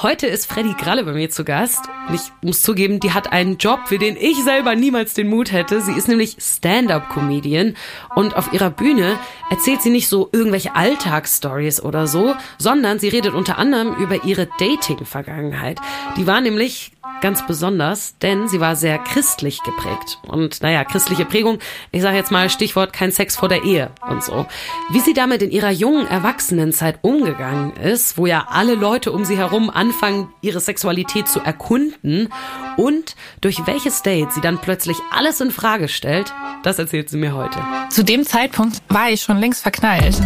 Heute ist Freddy Gralle bei mir zu Gast. Und ich muss zugeben, die hat einen Job, für den ich selber niemals den Mut hätte. Sie ist nämlich Stand-up-Comedian und auf ihrer Bühne erzählt sie nicht so irgendwelche Alltagsstories oder so, sondern sie redet unter anderem über ihre Dating-Vergangenheit. Die war nämlich ganz besonders, denn sie war sehr christlich geprägt. Und naja, christliche Prägung, ich sage jetzt mal Stichwort kein Sex vor der Ehe und so. Wie sie damit in ihrer jungen Erwachsenenzeit umgegangen ist, wo ja alle Leute um sie herum anfangen, ihre Sexualität zu erkunden und durch welches Date sie dann plötzlich alles in Frage stellt, das erzählt sie mir heute. Zu dem Zeitpunkt war ich schon längst verknallt.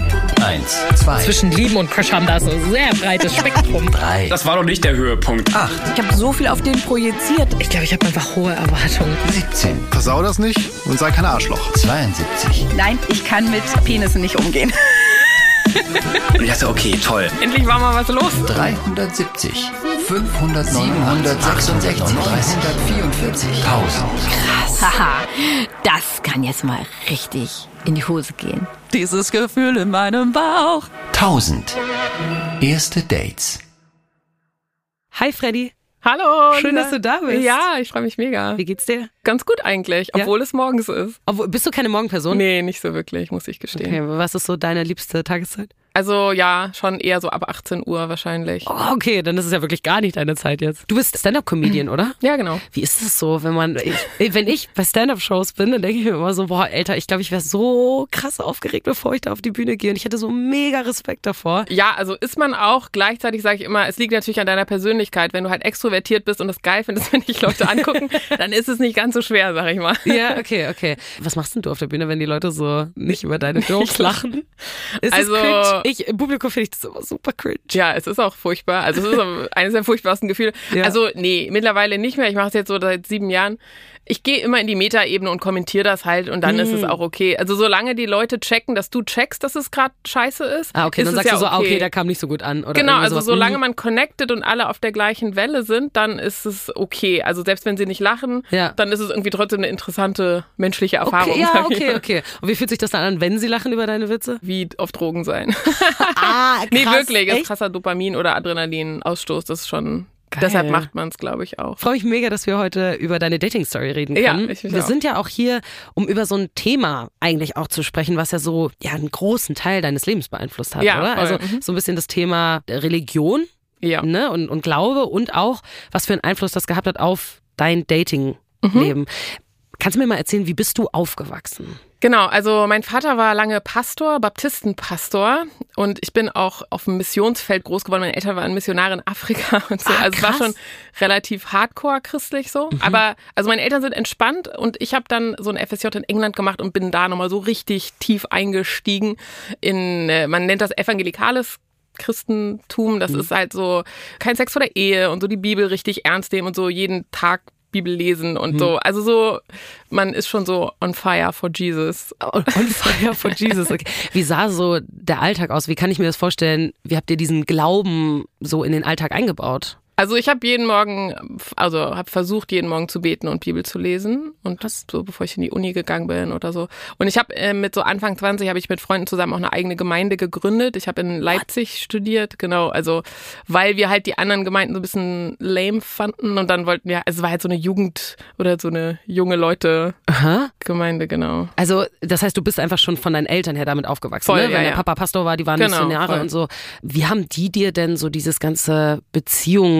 Eins, zwei, Zwischen Lieben und Crush haben da so ein sehr breites Spektrum. drei, Das war doch nicht der Höhepunkt. acht, Ich habe so viel auf den projiziert. Ich glaube, ich habe einfach hohe Erwartungen. 17, Versau das nicht und sei kein Arschloch. 72, Nein, ich kann mit Penissen nicht umgehen. Und ich dachte, okay, toll. Endlich war mal was los. 370, 500, 766, 344, 1000. Haha, das kann jetzt mal richtig in die Hose gehen. Dieses Gefühl in meinem Bauch. 1000. Erste Dates. Hi Freddy, Hallo. schön, dass du da bist. Ja, ich freue mich mega. Wie geht's dir? Ganz gut eigentlich, Ja? obwohl es morgens ist. Obwohl, bist du keine Morgenperson? Nee, nicht so wirklich, muss ich gestehen. Okay, was ist so deine liebste Tageszeit? Also ja, schon eher so ab 18 Uhr wahrscheinlich. Oh, okay, dann ist es ja wirklich gar nicht deine Zeit jetzt. Du bist Stand-up-Comedian, oder? Ja, genau. Wie ist es so, wenn man, ich, wenn ich bei Stand-up-Shows bin, dann denke ich mir immer so, boah, Alter, ich glaube, ich wäre so krass aufgeregt, bevor ich da auf die Bühne gehe und ich hätte so mega Respekt davor. Ja, also ist man auch. Gleichzeitig sage ich immer, es liegt natürlich an deiner Persönlichkeit. Wenn du halt extrovertiert bist und es geil findest, wenn dich Leute angucken, dann ist es nicht ganz so schwer, sag ich mal. Ja, okay, okay. Was machst denn du auf der Bühne, wenn die Leute so nicht über deine Jokes lachen? Ist Also-? Ich, im Publikum finde ich das immer super cringe. Ja, es ist auch furchtbar. Also es ist eines der furchtbarsten Gefühle. Ja. Also nee, mittlerweile nicht mehr. Ich mache es jetzt so seit sieben Jahren. Ich gehe immer in die Metaebene und kommentiere das halt und dann Mhm. ist es auch okay. Also solange die Leute checken, dass du checkst, dass es gerade scheiße ist. Ah, okay, ist dann sagst ja du so, ah, okay, der kam nicht so gut an. Oder Genau, also sowas. solange Mhm. man connected und alle auf der gleichen Welle sind, dann ist es okay. Also selbst wenn sie nicht lachen, Ja. dann ist es irgendwie trotzdem eine interessante menschliche Erfahrung. Okay, ja, okay, okay. Und wie fühlt sich das dann an, wenn sie lachen über deine Witze? Wie auf Drogen sein. Ah, nee, wirklich. Ist Echt? krasser Dopamin- oder Adrenalinausstoß. Das ist schon. Geil. Deshalb macht man es, glaube ich, auch. freue mich mega, dass wir heute über deine Dating-Story reden Ja, können. ich mich wir auch. sind ja auch hier, um über so ein Thema eigentlich auch zu sprechen, was ja so ja einen großen Teil deines Lebens beeinflusst hat, Ja, oder? voll. Also Mhm. so ein bisschen das Thema Religion Ja. ne? und, und Glaube und auch, was für einen Einfluss das gehabt hat auf dein Dating-Leben. Mhm. Kannst du mir mal erzählen, wie bist du aufgewachsen? Genau, also mein Vater war lange Pastor, Baptistenpastor und ich bin auch auf dem Missionsfeld groß geworden. Meine Eltern waren Missionare in Afrika und so. Ah, also es war. Mhm. schon relativ hardcore christlich so. Aber also meine Eltern sind entspannt und ich habe dann so ein FSJ in England gemacht und bin da nochmal so richtig tief eingestiegen in, äh, man nennt das evangelikales Christentum. Mhm. Das ist halt so kein Sex vor der Ehe und so die Bibel richtig ernst nehmen und so jeden Tag Bibel lesen und so. Also so, man ist schon so on fire for Jesus. On fire for Jesus. Okay. Wie sah so der Alltag aus? Wie kann ich mir das vorstellen? Wie habt ihr diesen Glauben so in den Alltag eingebaut? Also ich habe jeden Morgen, also habe versucht, jeden Morgen zu beten und Bibel zu lesen und das so, bevor ich in die Uni gegangen bin oder so. Und ich habe äh, mit so Anfang 20 habe ich mit Freunden zusammen auch eine eigene Gemeinde gegründet. Ich habe in Leipzig studiert, genau, also weil wir halt die anderen Gemeinden so ein bisschen lame fanden und dann wollten wir, also es war halt so eine Jugend oder so eine junge Leute Aha. Gemeinde, genau. Also, das heißt, du bist einfach schon von deinen Eltern her damit aufgewachsen, Voll, ne? ja, Wenn der ja. Papa Pastor war, die waren Genau, Missionare voll. und so. Wie haben die dir denn so dieses ganze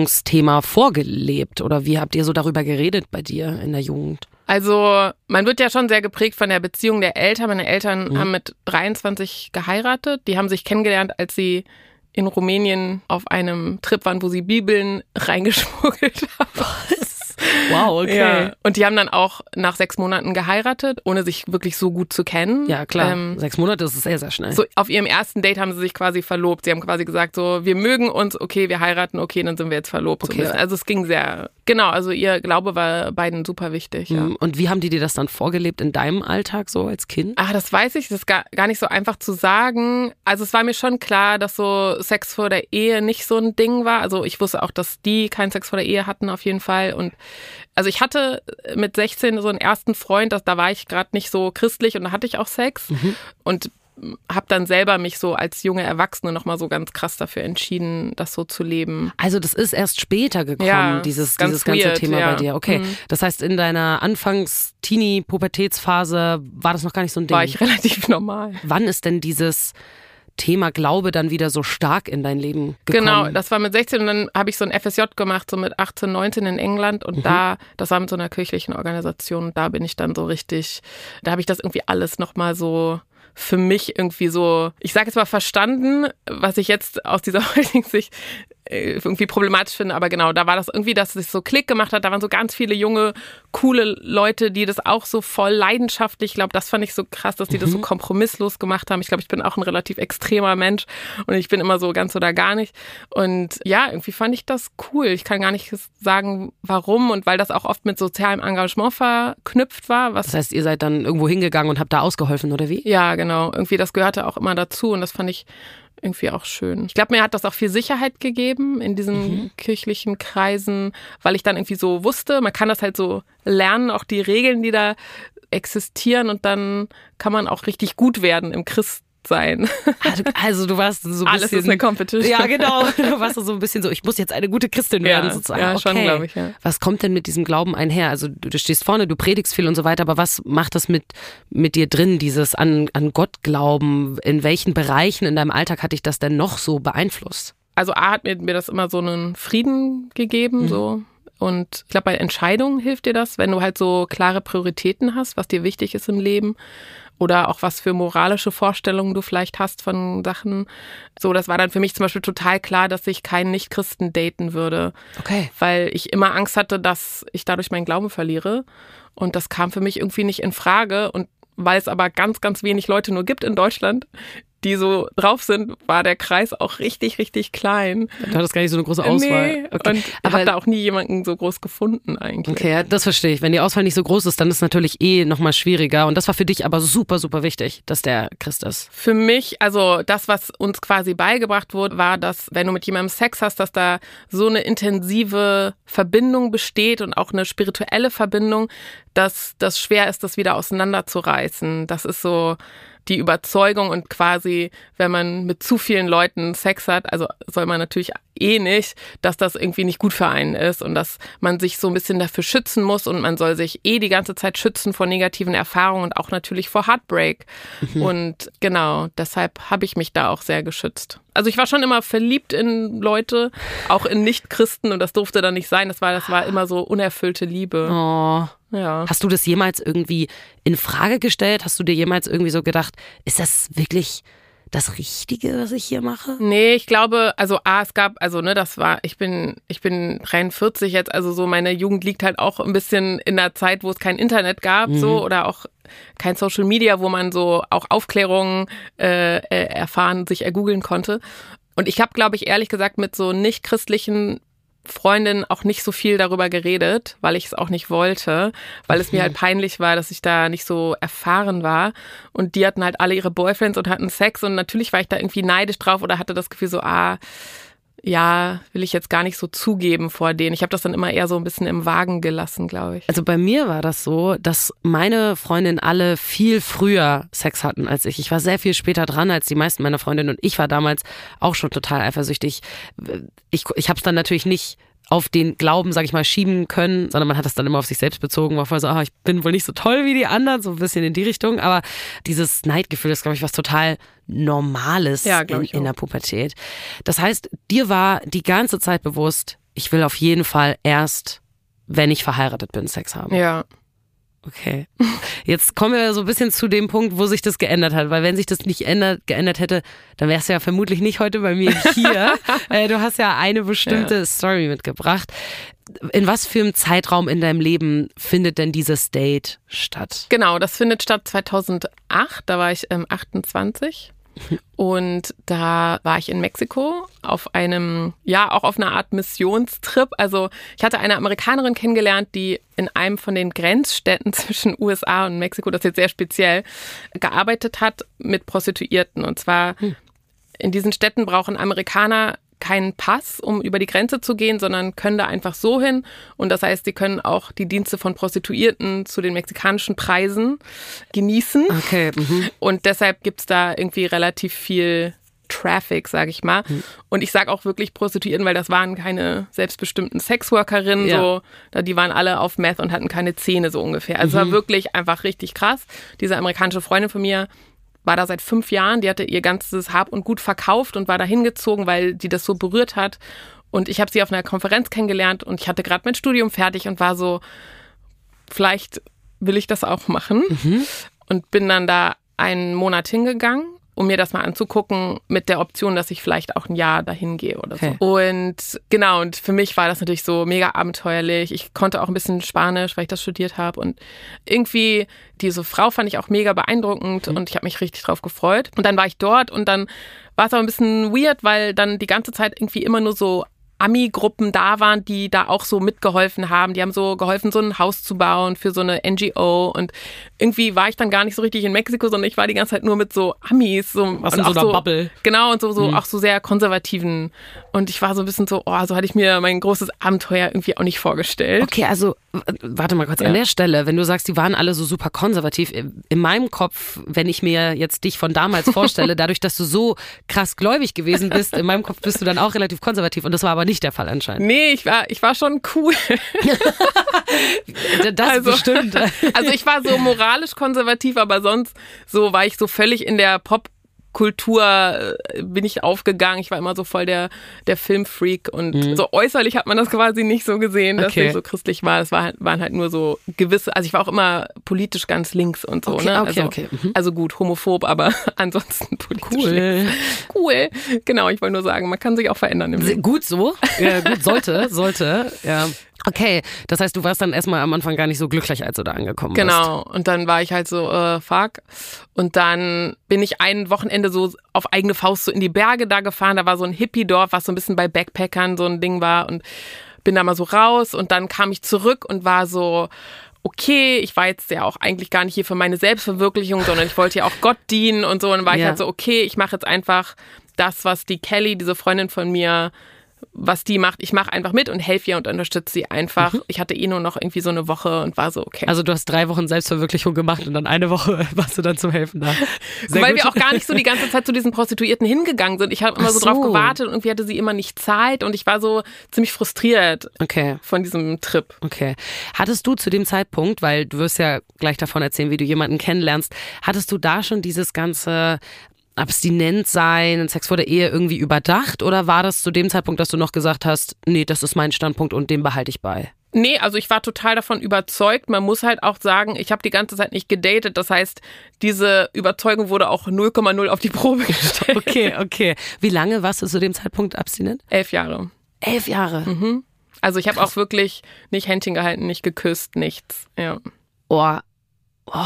Beziehungsthema vorgelebt? Oder wie habt ihr so darüber geredet bei dir in der Jugend? Also man wird ja schon sehr geprägt von der Beziehung der Eltern. Meine Eltern Mhm. haben mit 23 geheiratet. Die haben sich kennengelernt, als sie in Rumänien auf einem Trip waren, wo sie Bibeln reingeschmuggelt haben. Wow, Ja. Und die haben dann auch nach sechs Monaten geheiratet, ohne sich wirklich so gut zu kennen. Ja, klar. Ähm, Sechs Monate ist sehr, sehr schnell. so auf ihrem ersten Date haben sie sich quasi verlobt. Sie haben quasi gesagt, so, wir mögen uns, okay, wir heiraten, okay, dann sind wir jetzt verlobt. So Okay. bisschen. Also es ging sehr, genau, also ihr Glaube war beiden super wichtig. Ja. Mhm. Und wie haben die dir das dann vorgelebt in deinem Alltag so als Kind? Ah, das weiß ich. Das ist gar, gar nicht so einfach zu sagen. Also es war mir schon klar, dass so Sex vor der Ehe nicht so ein Ding war. Also ich wusste auch, dass die keinen Sex vor der Ehe hatten auf jeden Fall. Und also ich hatte mit 16 so einen ersten Freund, das, da war ich gerade nicht so christlich und da hatte ich auch Sex. Und habe dann selber mich so als junge Erwachsene nochmal so ganz krass dafür entschieden, das so zu leben. Also das ist erst später gekommen, Ja, dieses, ganz dieses ganze weird, Thema ja. bei dir. Okay, Mhm. das heißt, in deiner Anfangs-Teenie-Pubertätsphase war das noch gar nicht so ein Ding. War ich relativ normal. Wann ist denn dieses Thema Glaube dann wieder so stark in dein Leben gekommen? Genau, das war mit 16 und dann habe ich so ein FSJ gemacht, so mit 18, 19 in England und da, das war mit so einer kirchlichen Organisation und da bin ich dann so richtig, da habe ich das irgendwie alles nochmal so für mich irgendwie so, ich sage jetzt mal verstanden, was ich jetzt aus dieser heutigen Sicht irgendwie problematisch finde, aber genau, da war das irgendwie, dass es so Klick gemacht hat, da waren so ganz viele junge, coole Leute, die das auch so voll leidenschaftlich, ich glaube, das fand ich so krass, dass die das so kompromisslos gemacht haben. Ich glaube, ich bin auch ein relativ extremer Mensch und ich bin immer so ganz oder gar nicht. Und ja, irgendwie fand ich das cool. Ich kann gar nicht sagen, warum und weil das auch oft mit sozialem Engagement verknüpft war, was Das heißt, ihr seid dann irgendwo hingegangen und habt da ausgeholfen, oder wie? ja, genau. Irgendwie, das gehörte auch immer dazu und das fand ich irgendwie auch schön. Ich glaube, mir hat das auch viel Sicherheit gegeben in diesen kirchlichen Kreisen, weil ich dann irgendwie so wusste, man kann das halt so lernen, auch die Regeln, die da existieren und dann kann man auch richtig gut werden im Christsein. Also, also du warst so ein Alles bisschen... ist eine Competition. Ja, genau. Du warst so ein bisschen so, ich muss jetzt eine gute Christin werden, Ja, sozusagen. ja, schon, okay. glaub ich, ja. Was kommt denn mit diesem Glauben einher? Also du, du stehst vorne, du predigst viel und so weiter, aber was macht das mit, mit dir drin, dieses an, an Gott glauben? In welchen Bereichen in deinem Alltag hat dich das denn noch so beeinflusst? also A hat mir, mir das immer so einen Frieden gegeben, so. Und ich glaube, bei Entscheidungen hilft dir das, wenn du halt so klare Prioritäten hast, was dir wichtig ist im Leben. Oder auch was für moralische Vorstellungen du vielleicht hast von Sachen. So, das war dann für mich zum Beispiel total klar, dass ich keinen Nicht-Christen daten würde. Okay. Weil ich immer Angst hatte, dass ich dadurch meinen Glauben verliere. Und das kam für mich irgendwie nicht in Frage. Und weil es aber ganz, ganz wenig Leute nur gibt in Deutschland, die so drauf sind, war der Kreis auch richtig, richtig klein. Du hattest gar nicht so eine große Auswahl. Nee, Okay. und aber habe da auch nie jemanden so groß gefunden eigentlich. Okay, ja, das verstehe ich. Wenn die Auswahl nicht so groß ist, dann ist es natürlich eh nochmal schwieriger. Und das war für dich aber super, super wichtig, dass der Christ ist. Für mich, also das, was uns quasi beigebracht wurde, war, dass wenn du mit jemandem Sex hast, dass da so eine intensive Verbindung besteht und auch eine spirituelle Verbindung, dass das schwer ist, das wieder auseinanderzureißen. Das ist so die Überzeugung und quasi, wenn man mit zu vielen Leuten Sex hat, also soll man natürlich eh nicht, dass das irgendwie nicht gut für einen ist und dass man sich so ein bisschen dafür schützen muss und man soll sich eh die ganze Zeit schützen vor negativen Erfahrungen und auch natürlich vor Heartbreak. Und genau, deshalb habe ich mich da auch sehr geschützt. Also ich war schon immer verliebt in Leute, auch in Nicht-Christen und das durfte dann nicht sein. Das war, das war immer so unerfüllte Liebe. Oh. Ja. Hast du das jemals irgendwie in Frage gestellt? Hast du dir jemals irgendwie so gedacht, ist das wirklich das Richtige, was ich hier mache? Nee, ich glaube, also A, es gab, also ne, das war, ich bin, ich bin 43 jetzt, also so meine Jugend liegt halt auch ein bisschen in der Zeit, wo es kein Internet gab, so oder auch kein Social Media, wo man so auch Aufklärungen äh, äh, erfahren, sich ergoogeln konnte. Und ich habe, glaube ich, ehrlich gesagt mit so nicht christlichen Freundin auch nicht so viel darüber geredet, weil ich es auch nicht wollte, weil es mir halt peinlich war, dass ich da nicht so erfahren war. Und die hatten halt alle ihre Boyfriends und hatten Sex und natürlich war ich da irgendwie neidisch drauf oder hatte das Gefühl so, ah, ja, will ich jetzt gar nicht so zugeben vor denen. Ich habe das dann immer eher so ein bisschen im Wagen gelassen, glaube ich. Also bei mir war das so, dass meine Freundinnen alle viel früher Sex hatten als ich. Ich war sehr viel später dran als die meisten meiner Freundinnen und ich war damals auch schon total eifersüchtig. Ich, ich habe es dann natürlich nicht auf den Glauben, sag ich mal, schieben können, sondern man hat das dann immer auf sich selbst bezogen, war voll so, ah, ich bin wohl nicht so toll wie die anderen, so ein bisschen in die Richtung, aber dieses Neidgefühl ist, glaube ich, was total Normales Ja, in, in der Pubertät. Das heißt, dir war die ganze Zeit bewusst, ich will auf jeden Fall erst, wenn ich verheiratet bin, Sex haben. Ja. Okay. Jetzt kommen wir so ein bisschen zu dem Punkt, wo sich das geändert hat, weil wenn sich das nicht ändert, geändert hätte, dann wärst du ja vermutlich nicht heute bei mir hier. äh, du hast ja eine bestimmte Story mitgebracht. In was für einem Zeitraum in deinem Leben findet denn dieses Date statt? Genau, das findet statt 2008. Da war ich ähm, 28. Und da war ich in Mexiko auf einem, ja, auch auf einer Art Missionstrip. Also ich hatte eine Amerikanerin kennengelernt, die in einem von den Grenzstädten zwischen USA und Mexiko, das ist jetzt sehr speziell, gearbeitet hat mit Prostituierten. Und zwar in diesen Städten brauchen Amerikaner keinen Pass, um über die Grenze zu gehen, sondern können da einfach so hin. Und das heißt, sie können auch die Dienste von Prostituierten zu den mexikanischen Preisen genießen. Okay. Mhm. Und deshalb gibt's da irgendwie relativ viel Traffic, sage ich mal. Hm. Und ich sage auch wirklich Prostituierten, weil das waren keine selbstbestimmten Sexworkerinnen, Ja. so, die waren alle auf Meth und hatten keine Zähne so ungefähr. Also Mhm. es war wirklich einfach richtig krass. Diese amerikanische Freundin von mir war da seit fünf Jahren, die hatte ihr ganzes Hab und Gut verkauft und war da hingezogen, weil die das so berührt hat. Und ich habe sie auf einer Konferenz kennengelernt und ich hatte gerade mein Studium fertig und war so, vielleicht will ich das auch machen. Mhm. Und bin dann da einen Monat hingegangen, um mir das mal anzugucken, mit der Option, dass ich vielleicht auch ein Jahr dahin gehe oder Okay. so. Und genau, und für mich war das natürlich so mega abenteuerlich. Ich konnte auch ein bisschen Spanisch, weil ich das studiert habe. Und irgendwie, diese Frau fand ich auch mega beeindruckend und ich habe mich richtig drauf gefreut. Und dann war ich dort und dann war es aber ein bisschen weird, weil dann die ganze Zeit irgendwie immer nur so Ami-Gruppen da waren, die da auch so mitgeholfen haben. Die haben so geholfen, so ein Haus zu bauen für so eine NGO. Und irgendwie war ich dann gar nicht so richtig in Mexiko, sondern ich war die ganze Zeit nur mit so Amis. So, und in so auch einer Bubble. Genau, und so, so auch so sehr konservativen. Und ich war so ein bisschen so, oh, so hatte ich mir mein großes Abenteuer irgendwie auch nicht vorgestellt. Okay, also warte mal kurz an Ja. der Stelle, wenn du sagst, die waren alle so super konservativ, in meinem Kopf, wenn ich mir jetzt dich von damals vorstelle, dadurch, dass du so krass gläubig gewesen bist, in meinem Kopf bist du dann auch relativ konservativ und das war aber nicht der Fall anscheinend. Nee, ich war, ich war schon cool. Das Also- bestimmt. Also ich war so moralisch konservativ, aber sonst so war ich so völlig in der Popkultur äh, bin ich aufgegangen. Ich war immer so voll der, der Filmfreak und so äußerlich hat man das quasi nicht so gesehen, dass Mhm. Okay. ich so christlich war. Es war halt, waren halt nur so gewisse, also ich war auch immer politisch ganz links und so. Okay, ne? okay, also, okay, mhm. also gut, homophob, aber ansonsten politisch Cool. links. Cool. Genau, ich wollte nur sagen, man kann sich auch verändern im. Gut so. Ja, gut, sollte, sollte. Ja. Okay, das heißt, du warst dann erstmal am Anfang gar nicht so glücklich, als du da angekommen bist. Genau. Und dann war ich halt so, äh, fuck. Und dann bin ich ein Wochenende so auf eigene Faust so in die Berge da gefahren. Da war so ein Hippie-Dorf, was so ein bisschen bei Backpackern so ein Ding war. Und bin da mal so raus. Und dann kam ich zurück und war so, okay, ich war jetzt ja auch eigentlich gar nicht hier für meine Selbstverwirklichung, sondern ich wollte ja auch Gott dienen und so. Und dann war ich Ja. halt so, okay, ich mache jetzt einfach das, was die Kelly, diese Freundin von mir, was die macht, ich mache einfach mit und helfe ihr und unterstütze sie einfach. Ich hatte eh nur noch irgendwie so eine Woche und war so, okay. Also du hast drei Wochen Selbstverwirklichung gemacht und dann eine Woche warst du dann zum Helfen da. Sehr weil gut. wir auch gar nicht so die ganze Zeit zu diesen Prostituierten hingegangen sind. Ich habe immer Ach so drauf so. gewartet und irgendwie hatte sie immer nicht Zeit und ich war so ziemlich frustriert Okay. von diesem Trip. Okay. Hattest du zu dem Zeitpunkt, weil du wirst ja gleich davon erzählen, wie du jemanden kennenlernst, hattest du da schon dieses ganze abstinent sein Sex vor der Ehe irgendwie überdacht oder war das zu dem Zeitpunkt, dass du noch gesagt hast, nee, das ist mein Standpunkt und den behalte ich bei? Nee, also ich war total davon überzeugt. Man muss halt auch sagen, ich habe die ganze Zeit nicht gedatet. Das heißt, diese Überzeugung wurde auch 0,0 auf die Probe gestellt. Okay, okay. Wie lange warst du zu dem Zeitpunkt abstinent? Elf Jahre. Elf Jahre. Also ich habe auch wirklich nicht Händchen gehalten, nicht geküsst, nichts. Ja. Oh, oh.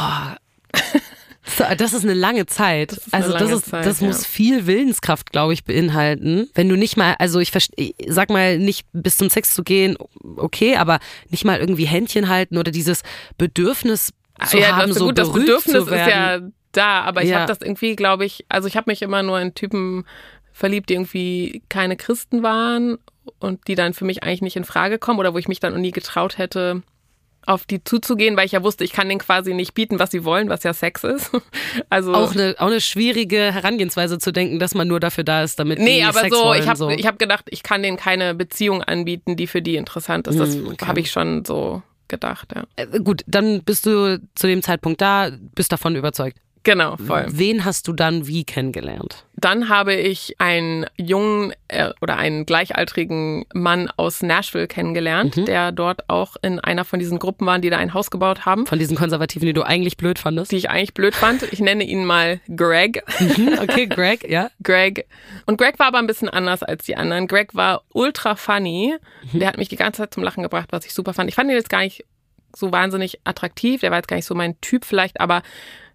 So, Das ist eine lange Zeit. ist eine also das lange ist, Zeit, das ja. muss viel Willenskraft, glaube ich, beinhalten. Wenn du nicht mal, also ich verste- sag mal, nicht bis zum Sex zu gehen, okay, aber nicht mal irgendwie Händchen halten oder dieses Bedürfnis zu ja, haben, das, so gut, das berührt Bedürfnis zu ist ja werden. da, aber ich Ja. habe das irgendwie, glaube ich, also ich habe mich immer nur in Typen verliebt, die irgendwie keine Christen waren und die dann für mich eigentlich nicht in Frage kommen oder wo ich mich dann nie getraut hätte, auf die zuzugehen, weil ich ja wusste, ich kann denen quasi nicht bieten, was sie wollen, was ja Sex ist. Also auch eine, auch eine schwierige Herangehensweise zu denken, dass man nur dafür da ist, damit Nee, die aber Sex so, wollen, ich habe so. ich hab gedacht, ich kann denen keine Beziehung anbieten, die für die interessant ist. Das Hm, okay. habe ich schon so gedacht, ja. Äh, Gut, dann bist du zu dem Zeitpunkt da, bist davon überzeugt. Genau, voll. Wen hast du dann wie kennengelernt? Dann habe ich einen jungen äh, oder einen gleichaltrigen Mann aus Nashville kennengelernt, Mhm. der dort auch in einer von diesen Gruppen waren, die da ein Haus gebaut haben, Von diesen Konservativen, die du eigentlich blöd fandest? die ich eigentlich blöd fand. Ich nenne ihn mal Greg. Mhm, okay, Greg, ja. Greg. Und Greg war aber ein bisschen anders als die anderen. Greg war ultra funny. Mhm. Der hat mich die ganze Zeit zum Lachen gebracht, was ich super fand. Ich fand ihn jetzt gar nicht so wahnsinnig attraktiv. Der war jetzt gar nicht so mein Typ vielleicht, aber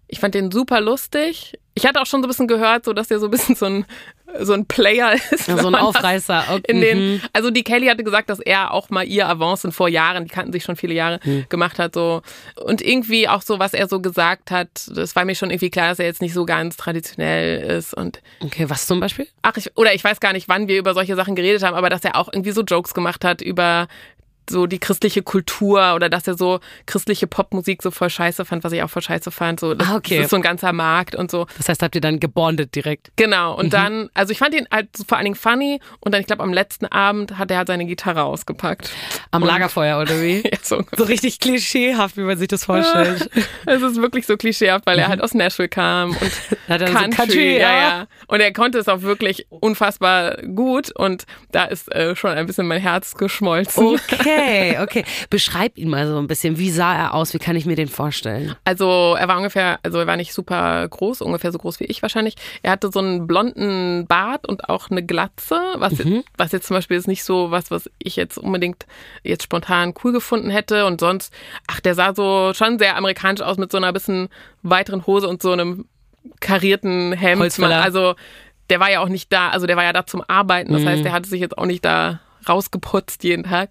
Ich fand den super lustig. Ich hatte auch schon so ein bisschen gehört, so dass der so ein bisschen so ein, so ein Player ist. Ja, so ein Aufreißer. Okay. In den, Mhm. also die Kelly hatte gesagt, dass er auch mal ihr Avancen vor Jahren, die kannten sich schon viele Jahre, Mhm. gemacht hat. So. Und irgendwie auch so, was er so gesagt hat, das war mir schon irgendwie klar, dass er jetzt nicht so ganz traditionell ist. Und Okay, was zum Beispiel? ach, ich, oder ich weiß gar nicht, wann wir über solche Sachen geredet haben, aber dass er auch irgendwie so Jokes gemacht hat über so die christliche Kultur oder dass er so christliche Popmusik so voll scheiße fand, was ich auch voll scheiße fand. So, das, Ah, okay. das ist so ein ganzer Markt und so. Das heißt, habt ihr dann gebondet direkt? Genau. Mhm. Und dann, also ich fand ihn halt so vor allen Dingen funny und dann, ich glaube, am letzten Abend hat er halt seine Gitarre ausgepackt. Am Und- Lagerfeuer oder wie? Ja, so. So richtig klischeehaft, wie man sich das vorstellt. Es ist wirklich so klischeehaft, weil er halt aus Nashville kam und er so Country, Country, ja. ja. Und er konnte es auch wirklich unfassbar gut und da ist äh, schon ein bisschen mein Herz geschmolzen. Okay, okay. Beschreib ihn mal so ein bisschen. Wie sah er aus? Wie kann ich mir den vorstellen? Also er war ungefähr, also er war nicht super groß, ungefähr so groß wie ich wahrscheinlich. Er hatte so einen blonden Bart und auch eine Glatze, was, was jetzt zum Beispiel ist nicht so was, was ich jetzt unbedingt jetzt spontan cool gefunden hätte. Und sonst, ach, der sah so schon sehr amerikanisch aus mit so einer bisschen weiteren Hose und so einem karierten Hemd. Holzfäller. Also der war ja auch nicht da, also der war ja da zum Arbeiten. Das heißt, der hatte sich jetzt auch nicht da rausgeputzt jeden Tag.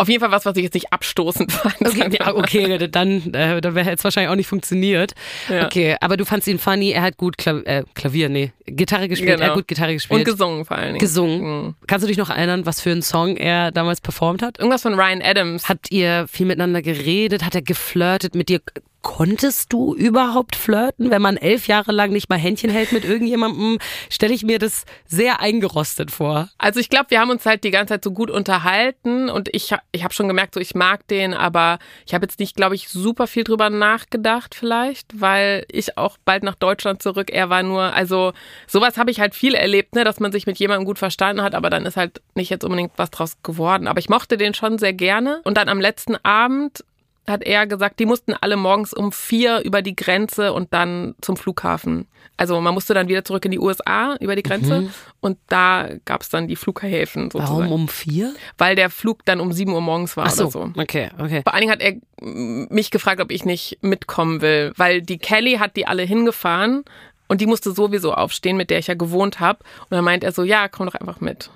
Auf jeden Fall was, was ich jetzt nicht abstoßend fand. Okay, ja, okay dann, äh, dann wäre es wahrscheinlich auch nicht funktioniert. Ja. Okay, aber du fandst ihn funny, er hat gut Klav äh, Klavier, nee, Gitarre gespielt, er Genau. hat gut Gitarre gespielt. Und gesungen vor allen Dingen. gesungen. Mhm. Kannst du dich noch erinnern, was für einen Song er damals performt hat? Irgendwas von Ryan Adams. Habt ihr viel miteinander geredet? Hat er geflirtet mit dir? Konntest du überhaupt flirten, wenn man elf Jahre lang nicht mal Händchen hält mit irgendjemandem? Stelle ich mir das sehr eingerostet vor. Also ich glaube, wir haben uns halt die ganze Zeit so gut unterhalten und ich, ich habe schon gemerkt, so ich mag den, aber ich habe jetzt nicht, glaube ich, super viel drüber nachgedacht vielleicht, weil ich auch bald nach Deutschland zurück, er war nur, also sowas habe ich halt viel erlebt, ne, dass man sich mit jemandem gut verstanden hat, aber dann ist halt nicht jetzt unbedingt was draus geworden. Aber ich mochte den schon sehr gerne und dann am letzten Abend hat er gesagt, die mussten alle morgens um vier über die Grenze und dann zum Flughafen. Also man musste dann wieder zurück in die USA über die Grenze und da gab es dann die Flughäfen sozusagen. Warum um vier? Weil der Flug dann um sieben Uhr morgens war Ach so, oder so. okay, okay. Vor allen Dingen hat er mich gefragt, ob ich nicht mitkommen will, weil die Kelly hat die alle hingefahren und die musste sowieso aufstehen, mit der ich ja gewohnt habe. Und dann meint er so, ja, komm doch einfach mit.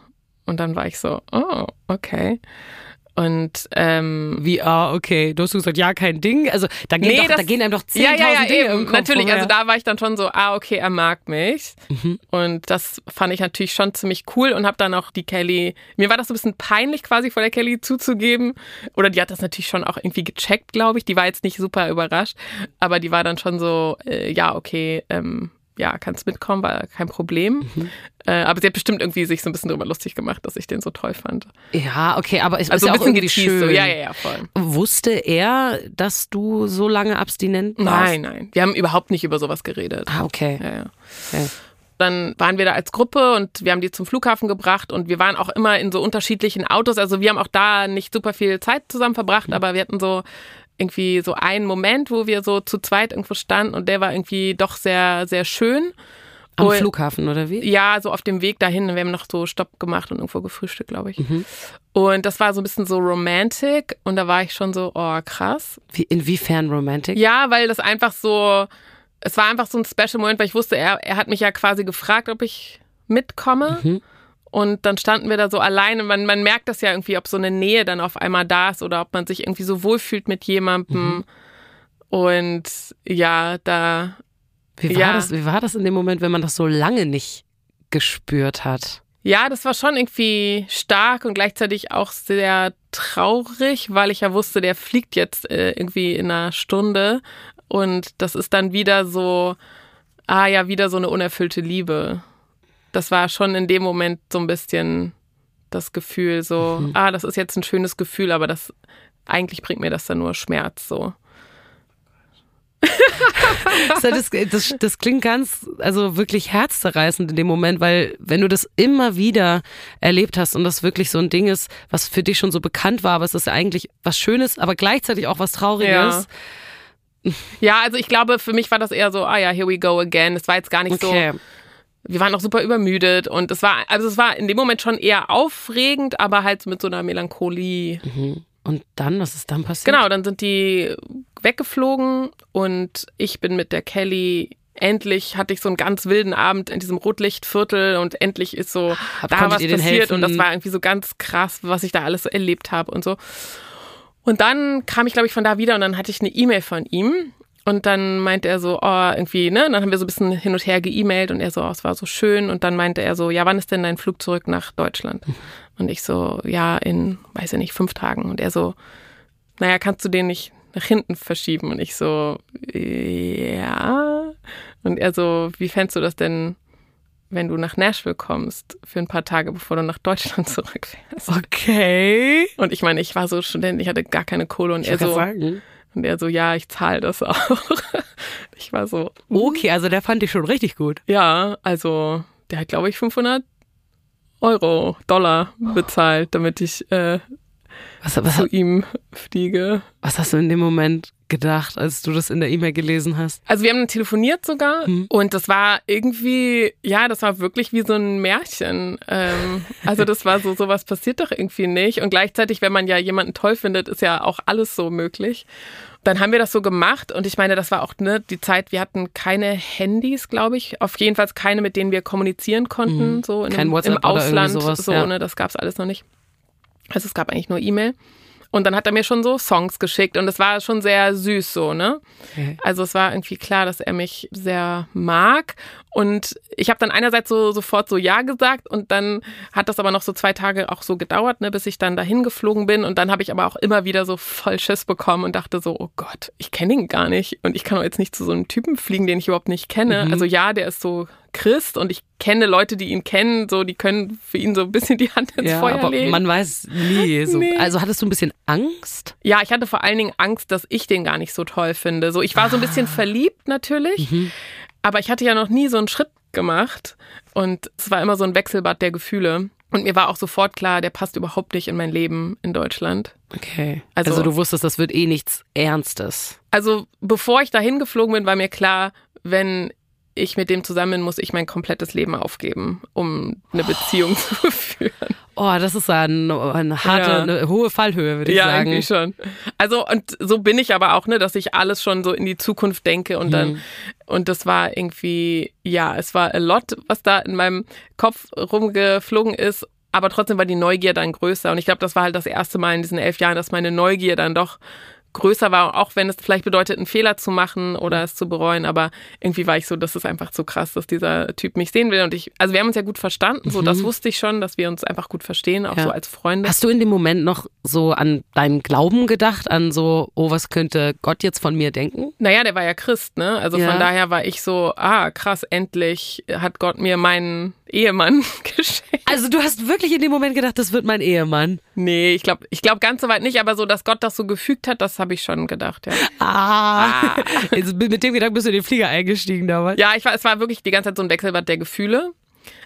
Und dann war ich so, oh, okay. Und ähm, Wie, ah, okay. Du hast gesagt, ja, kein Ding. Also da gehen, Nee, doch, das- da gehen einem doch 10.000 ja, ja, ja, Dinge im Kopf Natürlich, vorher. also da war ich dann schon so, ah, okay, er mag mich. Mhm. Und das fand ich natürlich schon ziemlich cool und habe dann auch die Kelly, mir war das so ein bisschen peinlich quasi vor der Kelly zuzugeben. Oder die hat das natürlich schon auch irgendwie gecheckt, glaube ich. Die war jetzt nicht super überrascht, aber die war dann schon so, äh, ja, okay, ähm, ja, kannst mitkommen, war kein Problem. Mhm. Äh, aber sie hat bestimmt irgendwie sich so ein bisschen drüber lustig gemacht, dass ich den so toll fand. Ja, okay, aber es Also ist ja ein auch bisschen irgendwie geteased, schön. so, ja, ja, ja, voll. Wusste er, dass du so lange abstinent warst? Nein, nein. Wir haben überhaupt nicht über sowas geredet. Ah, okay. Ja, ja. okay. Dann waren wir da als Gruppe und wir haben die zum Flughafen gebracht und wir waren auch immer in so unterschiedlichen Autos. Also wir haben auch da nicht super viel Zeit zusammen verbracht, aber wir hatten so irgendwie so einen Moment, wo wir so zu zweit irgendwo standen und der war irgendwie doch sehr, sehr schön. Am Und- Flughafen, oder wie? Ja, so auf dem Weg dahin. Wir haben noch so Stopp gemacht und irgendwo gefrühstückt, glaube ich. Mhm. Und das war so ein bisschen so romantic und da war ich schon so, oh krass. Wie, inwiefern romantic? Ja, weil das einfach so, es war einfach so ein Special Moment, weil ich wusste, er, er hat mich ja quasi gefragt, ob ich mitkomme. Mhm. Und dann standen wir da so alleine. Man, man merkt das ja irgendwie, ob so eine Nähe dann auf einmal da ist oder ob man sich irgendwie so wohlfühlt mit jemandem. Mhm. Und ja, da, Wie war, Ja. das, wie war das in dem Moment, wenn man das so lange nicht gespürt hat? ja, das war schon irgendwie stark und gleichzeitig auch sehr traurig, weil ich ja wusste, der fliegt jetzt äh, irgendwie in einer Stunde. Und das ist dann wieder so, ah ja, wieder so eine unerfüllte Liebe. Das war schon in dem Moment so ein bisschen das Gefühl, so, ah, das ist jetzt ein schönes Gefühl, aber das eigentlich bringt mir das dann nur Schmerz so. Das, das, das klingt ganz, also wirklich herzzerreißend in dem Moment, weil wenn du das immer wieder erlebt hast und das wirklich so ein Ding ist, was für dich schon so bekannt war, aber es ist ja eigentlich was Schönes, aber gleichzeitig auch was Trauriges. Ja, also ich glaube, für mich war das eher so, ah ja, here we go again. Es war jetzt gar nicht Okay. so, wir waren noch super übermüdet und es war, also es war in dem Moment schon eher aufregend, aber halt mit so einer Melancholie Und dann, was ist dann passiert? Genau, dann sind die weggeflogen und ich bin mit der Kelly. Endlich hatte ich so einen ganz wilden Abend in diesem Rotlichtviertel und endlich ist so Hab- da konntet was passiert und das helfen? war irgendwie so ganz krass, was ich da alles erlebt habe und so. Und dann kam ich, glaube ich, von da wieder und dann hatte ich eine E-Mail von ihm. Und dann meinte er so, oh, irgendwie, ne? Und dann haben wir so ein bisschen hin und her geemailt und er so, oh, es war so schön. Und dann meinte er so, ja, wann ist denn dein Flug zurück nach Deutschland? Und ich so, ja, in, weiß ich nicht, fünf Tagen. Und er so, naja, kannst du den nicht nach hinten verschieben? Und ich so, ja. Und er so, wie fändest du das denn, wenn du nach Nashville kommst für ein paar Tage, bevor du nach Deutschland zurückfährst? Okay. Und ich meine, ich war so Student, ich hatte gar keine Kohle und Ich er so, sagen. Und er so, ja, ich zahle das auch. Ich war so, Okay, also der fand ich schon richtig gut. ja, also der hat, glaube ich, 500 Euro, Dollar bezahlt, damit ich äh, Was, was, zu ihm fliege. was hast du in dem Moment gedacht, als du das in der E-Mail gelesen hast? Also wir haben dann telefoniert sogar Mhm. und das war irgendwie, ja, das war wirklich wie so ein Märchen. Ähm, also das war so, sowas passiert doch irgendwie nicht. Und gleichzeitig, wenn man ja jemanden toll findet, ist ja auch alles so möglich. Dann haben wir das so gemacht und ich meine, das war auch ne, die Zeit, wir hatten keine Handys, glaube ich. Auf jeden Fall keine, mit denen wir kommunizieren konnten, so in Mhm. Kein einem, WhatsApp im Ausland. sowas, so, ja. ne, das gab's alles noch nicht. Also es gab eigentlich nur E-Mail. Und dann hat er mir schon so Songs geschickt und es war schon sehr süß so, ne? Okay. Also es war irgendwie klar, dass er mich sehr mag. Und ich habe dann einerseits so sofort so Ja gesagt und dann hat das aber noch so zwei Tage auch so gedauert, ne, bis ich dann dahin geflogen bin. Und dann habe ich aber auch immer wieder so voll Schiss bekommen und dachte so, oh Gott, ich kenne ihn gar nicht. Und ich kann doch jetzt nicht zu so einem Typen fliegen, den ich überhaupt nicht kenne. Also ja, der ist so Christ und ich kenne Leute, die ihn kennen, so die können für ihn so ein bisschen die Hand ins Ja, Feuer aber legen. man weiß nie. So. Nee. Also hattest du ein bisschen Angst? Ja, ich hatte vor allen Dingen Angst, dass ich den gar nicht so toll finde. So, ich war so ein bisschen verliebt natürlich, aber ich hatte ja noch nie so einen Schritt gemacht und es war immer so ein Wechselbad der Gefühle. Und mir war auch sofort klar, der passt überhaupt nicht in mein Leben in Deutschland. Okay. Also- Also, du wusstest, das wird eh nichts Ernstes. Also, bevor ich dahin geflogen bin, war mir klar, wenn ich mit dem zusammen bin, muss ich mein komplettes Leben aufgeben, um eine Beziehung zu führen. Oh, das ist ein, eine harte, Ja. eine hohe Fallhöhe, würde ich ja, sagen. irgendwie schon. Also und so bin ich aber auch, ne, dass ich alles schon so in die Zukunft denke und Mhm. dann und das war irgendwie, ja, es war a lot, was da in meinem Kopf rumgeflogen ist. Aber trotzdem war die Neugier dann größer. Und ich glaube, das war halt das erste Mal in diesen elf Jahren, dass meine Neugier dann doch größer war, auch wenn es vielleicht bedeutet, einen Fehler zu machen oder es zu bereuen. Aber irgendwie war ich so, das ist einfach zu krass, dass dieser Typ mich sehen will. Und ich, also wir haben uns ja gut verstanden, so das wusste ich schon, dass wir uns einfach gut verstehen, auch Mhm. Ja. so als Freunde. Hast du in dem Moment noch so an deinen Glauben gedacht, an so, oh, was könnte Gott jetzt von mir denken? Naja, der war ja Christ, ne? Also Ja. von daher war ich so, ah, krass, endlich hat Gott mir meinen Ehemann geschenkt. Also du hast wirklich in dem Moment gedacht, das wird mein Ehemann. Nee, ich glaube ich glaub ganz so weit nicht, aber so, dass Gott das so gefügt hat, das habe ich schon gedacht, ja. Ah. Also mit dem Gedanken bist du in den Flieger eingestiegen damals. Ja, ich war, es war wirklich die ganze Zeit so ein Wechselbad der Gefühle.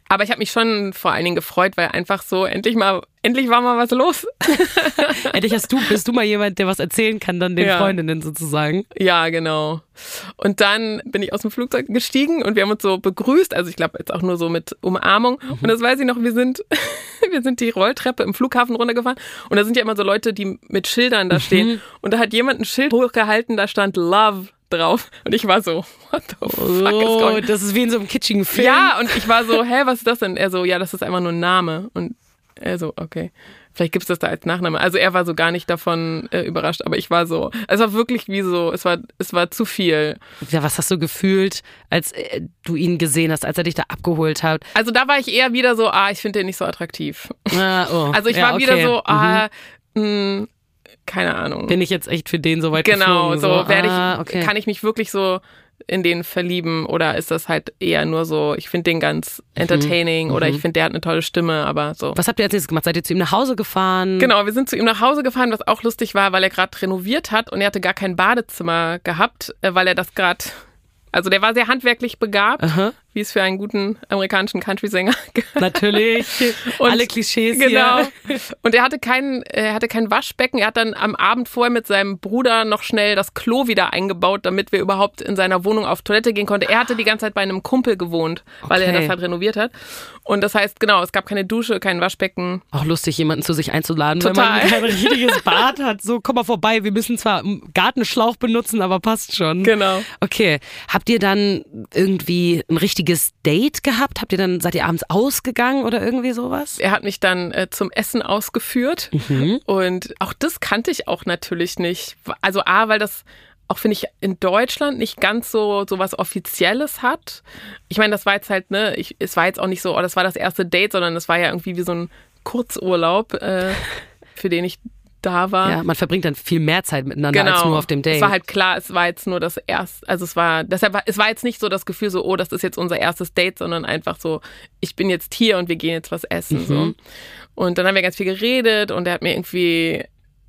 Aber ich habe mich schon vor allen Dingen gefreut, weil einfach so endlich mal, endlich war mal was los. Endlich hast du, bist du mal jemand, der was erzählen kann, dann den Ja. Freundinnen sozusagen. Ja, genau. Und dann bin ich aus dem Flugzeug gestiegen und wir haben uns so begrüßt. Also ich glaube jetzt auch nur so mit Umarmung. Und das weiß ich noch, wir sind, wir sind die Rolltreppe im Flughafen runtergefahren. Und da sind ja immer so Leute, die mit Schildern da stehen. Und da hat jemand ein Schild hochgehalten, da stand Love drauf. Und ich war so, what the fuck is Oh, going das ist wie in so einem kitschigen Film. Ja, und ich war so, hä, was ist das denn? Er so, ja, das ist einfach nur ein Name. Und er so, okay. Vielleicht gibt's das da als Nachname. Also er war so gar nicht davon äh, überrascht, aber ich war so, es war wirklich wie so, es war, es war zu viel. Ja, was hast du gefühlt, als äh, du ihn gesehen hast, als er dich da abgeholt hat? Also da war ich eher wieder so, ah, ich finde den nicht so attraktiv. Ah, oh. Also ich ja, war wieder okay. so, Mhm. ah, mh, keine Ahnung. Bin ich jetzt echt für den so weit Genau, geflogen? so werde ich, ah, okay. kann ich mich wirklich so in den verlieben oder ist das halt eher nur so, ich finde den ganz entertaining oder ich finde, der hat eine tolle Stimme, aber so. Was habt ihr als nächstes gemacht? Seid ihr zu ihm nach Hause gefahren? Genau, wir sind zu ihm nach Hause gefahren, was auch lustig war, weil er gerade renoviert hat und er hatte gar kein Badezimmer gehabt, äh, weil er das gerade, also der war sehr handwerklich begabt, Aha. Wie es für einen guten amerikanischen Country-Sänger gehört. Natürlich. Und- Alle Klischees Genau. hier. Und er hatte kein, er hatte kein Waschbecken. Er hat dann am Abend vorher mit seinem Bruder noch schnell das Klo wieder eingebaut, damit wir überhaupt in seiner Wohnung auf Toilette gehen konnten. Er hatte die ganze Zeit bei einem Kumpel gewohnt, weil er Okay. das halt renoviert hat. Und das heißt, genau, es gab keine Dusche, kein Waschbecken. Auch lustig, jemanden zu sich einzuladen, Total. wenn man kein richtiges Bad hat. So, komm mal vorbei, wir müssen zwar einen Gartenschlauch benutzen, aber passt schon. Genau. Okay. Habt ihr dann irgendwie ein richtiges Date gehabt? Habt ihr dann, seid ihr abends ausgegangen oder irgendwie sowas? Er hat mich dann äh, zum Essen ausgeführt. Und auch das kannte ich auch natürlich nicht. Also A, weil das auch, finde ich, in Deutschland nicht ganz so, so was Offizielles hat. Ich meine, das war jetzt halt, ne, ich, es war jetzt auch nicht so, oh, das war das erste Date, sondern es war ja irgendwie wie so ein Kurzurlaub, äh, für den ich da war. Ja, man verbringt dann viel mehr Zeit miteinander als nur auf dem Date. Es war halt klar, es war jetzt nur das erste, also es war, deshalb, war- es war jetzt nicht so das Gefühl so, oh, das ist jetzt unser erstes Date, sondern einfach so, ich bin jetzt hier und wir gehen jetzt was essen, so. Und dann haben wir ganz viel geredet und er hat mir irgendwie,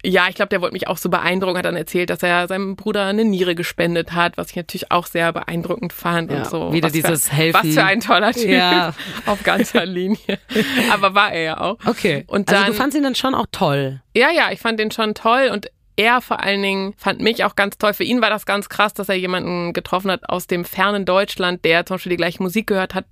ja, ich glaube, der wollte mich auch so beeindrucken, hat dann erzählt, dass er seinem Bruder eine Niere gespendet hat, was ich natürlich auch sehr beeindruckend fand Ja, und so. wieder was dieses für, Helfen. Was für ein toller Typ. Ja. Auf ganzer Linie. Aber war er ja auch. okay. Und also dann, du fandst ihn dann schon auch toll. ja, ja, ich fand den schon toll und er vor allen Dingen fand mich auch ganz toll. Für ihn war das ganz krass, dass er jemanden getroffen hat aus dem fernen Deutschland, der zum Beispiel die gleiche Musik gehört hat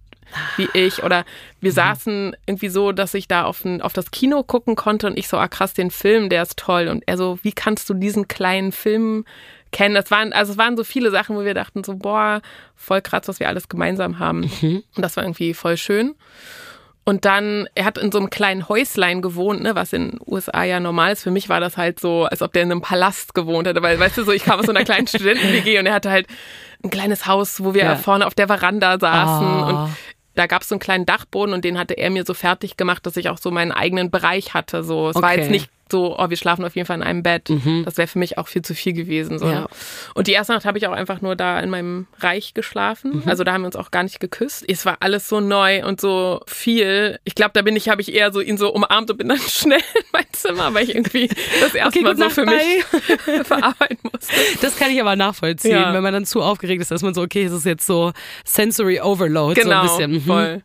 wie ich. Oder wir saßen irgendwie so, dass ich da auf, ein, auf das Kino gucken konnte und ich so, ah krass, den Film, der ist toll. Und er so, wie kannst du diesen kleinen Film kennen? Das waren, also es waren so viele Sachen, wo wir dachten so, boah, voll krass, was wir alles gemeinsam haben. Und das war irgendwie voll schön. Und dann, er hat in so einem kleinen Häuslein gewohnt, ne, was in den USA ja normal ist. Für mich war das halt so, als ob der in einem Palast gewohnt hätte, weil, weißt du, so, ich kam aus so einer kleinen Studenten-WG und er hatte halt ein kleines Haus, wo wir Ja. vorne auf der Veranda saßen Ah. und da gab es so einen kleinen Dachboden und den hatte er mir so fertig gemacht, dass ich auch so meinen eigenen Bereich hatte. So, es war Okay. jetzt nicht so, oh, wir schlafen auf jeden Fall in einem Bett. Das wäre für mich auch viel zu viel gewesen. So. Mhm. Ja. Und die erste Nacht habe ich auch einfach nur da in meinem Reich geschlafen. Mhm. Also da haben wir uns auch gar nicht geküsst. Es war alles so neu und so viel. Ich glaube, da bin ich, habe ich eher so ihn so umarmt und bin dann schnell in mein Zimmer, weil ich irgendwie das erste Okay, so für mich verarbeiten musste. Das kann ich aber nachvollziehen, Ja. wenn man dann zu aufgeregt ist, dass man so, okay, es ist jetzt so Sensory Overload. Genau, so ein bisschen. Mhm. voll.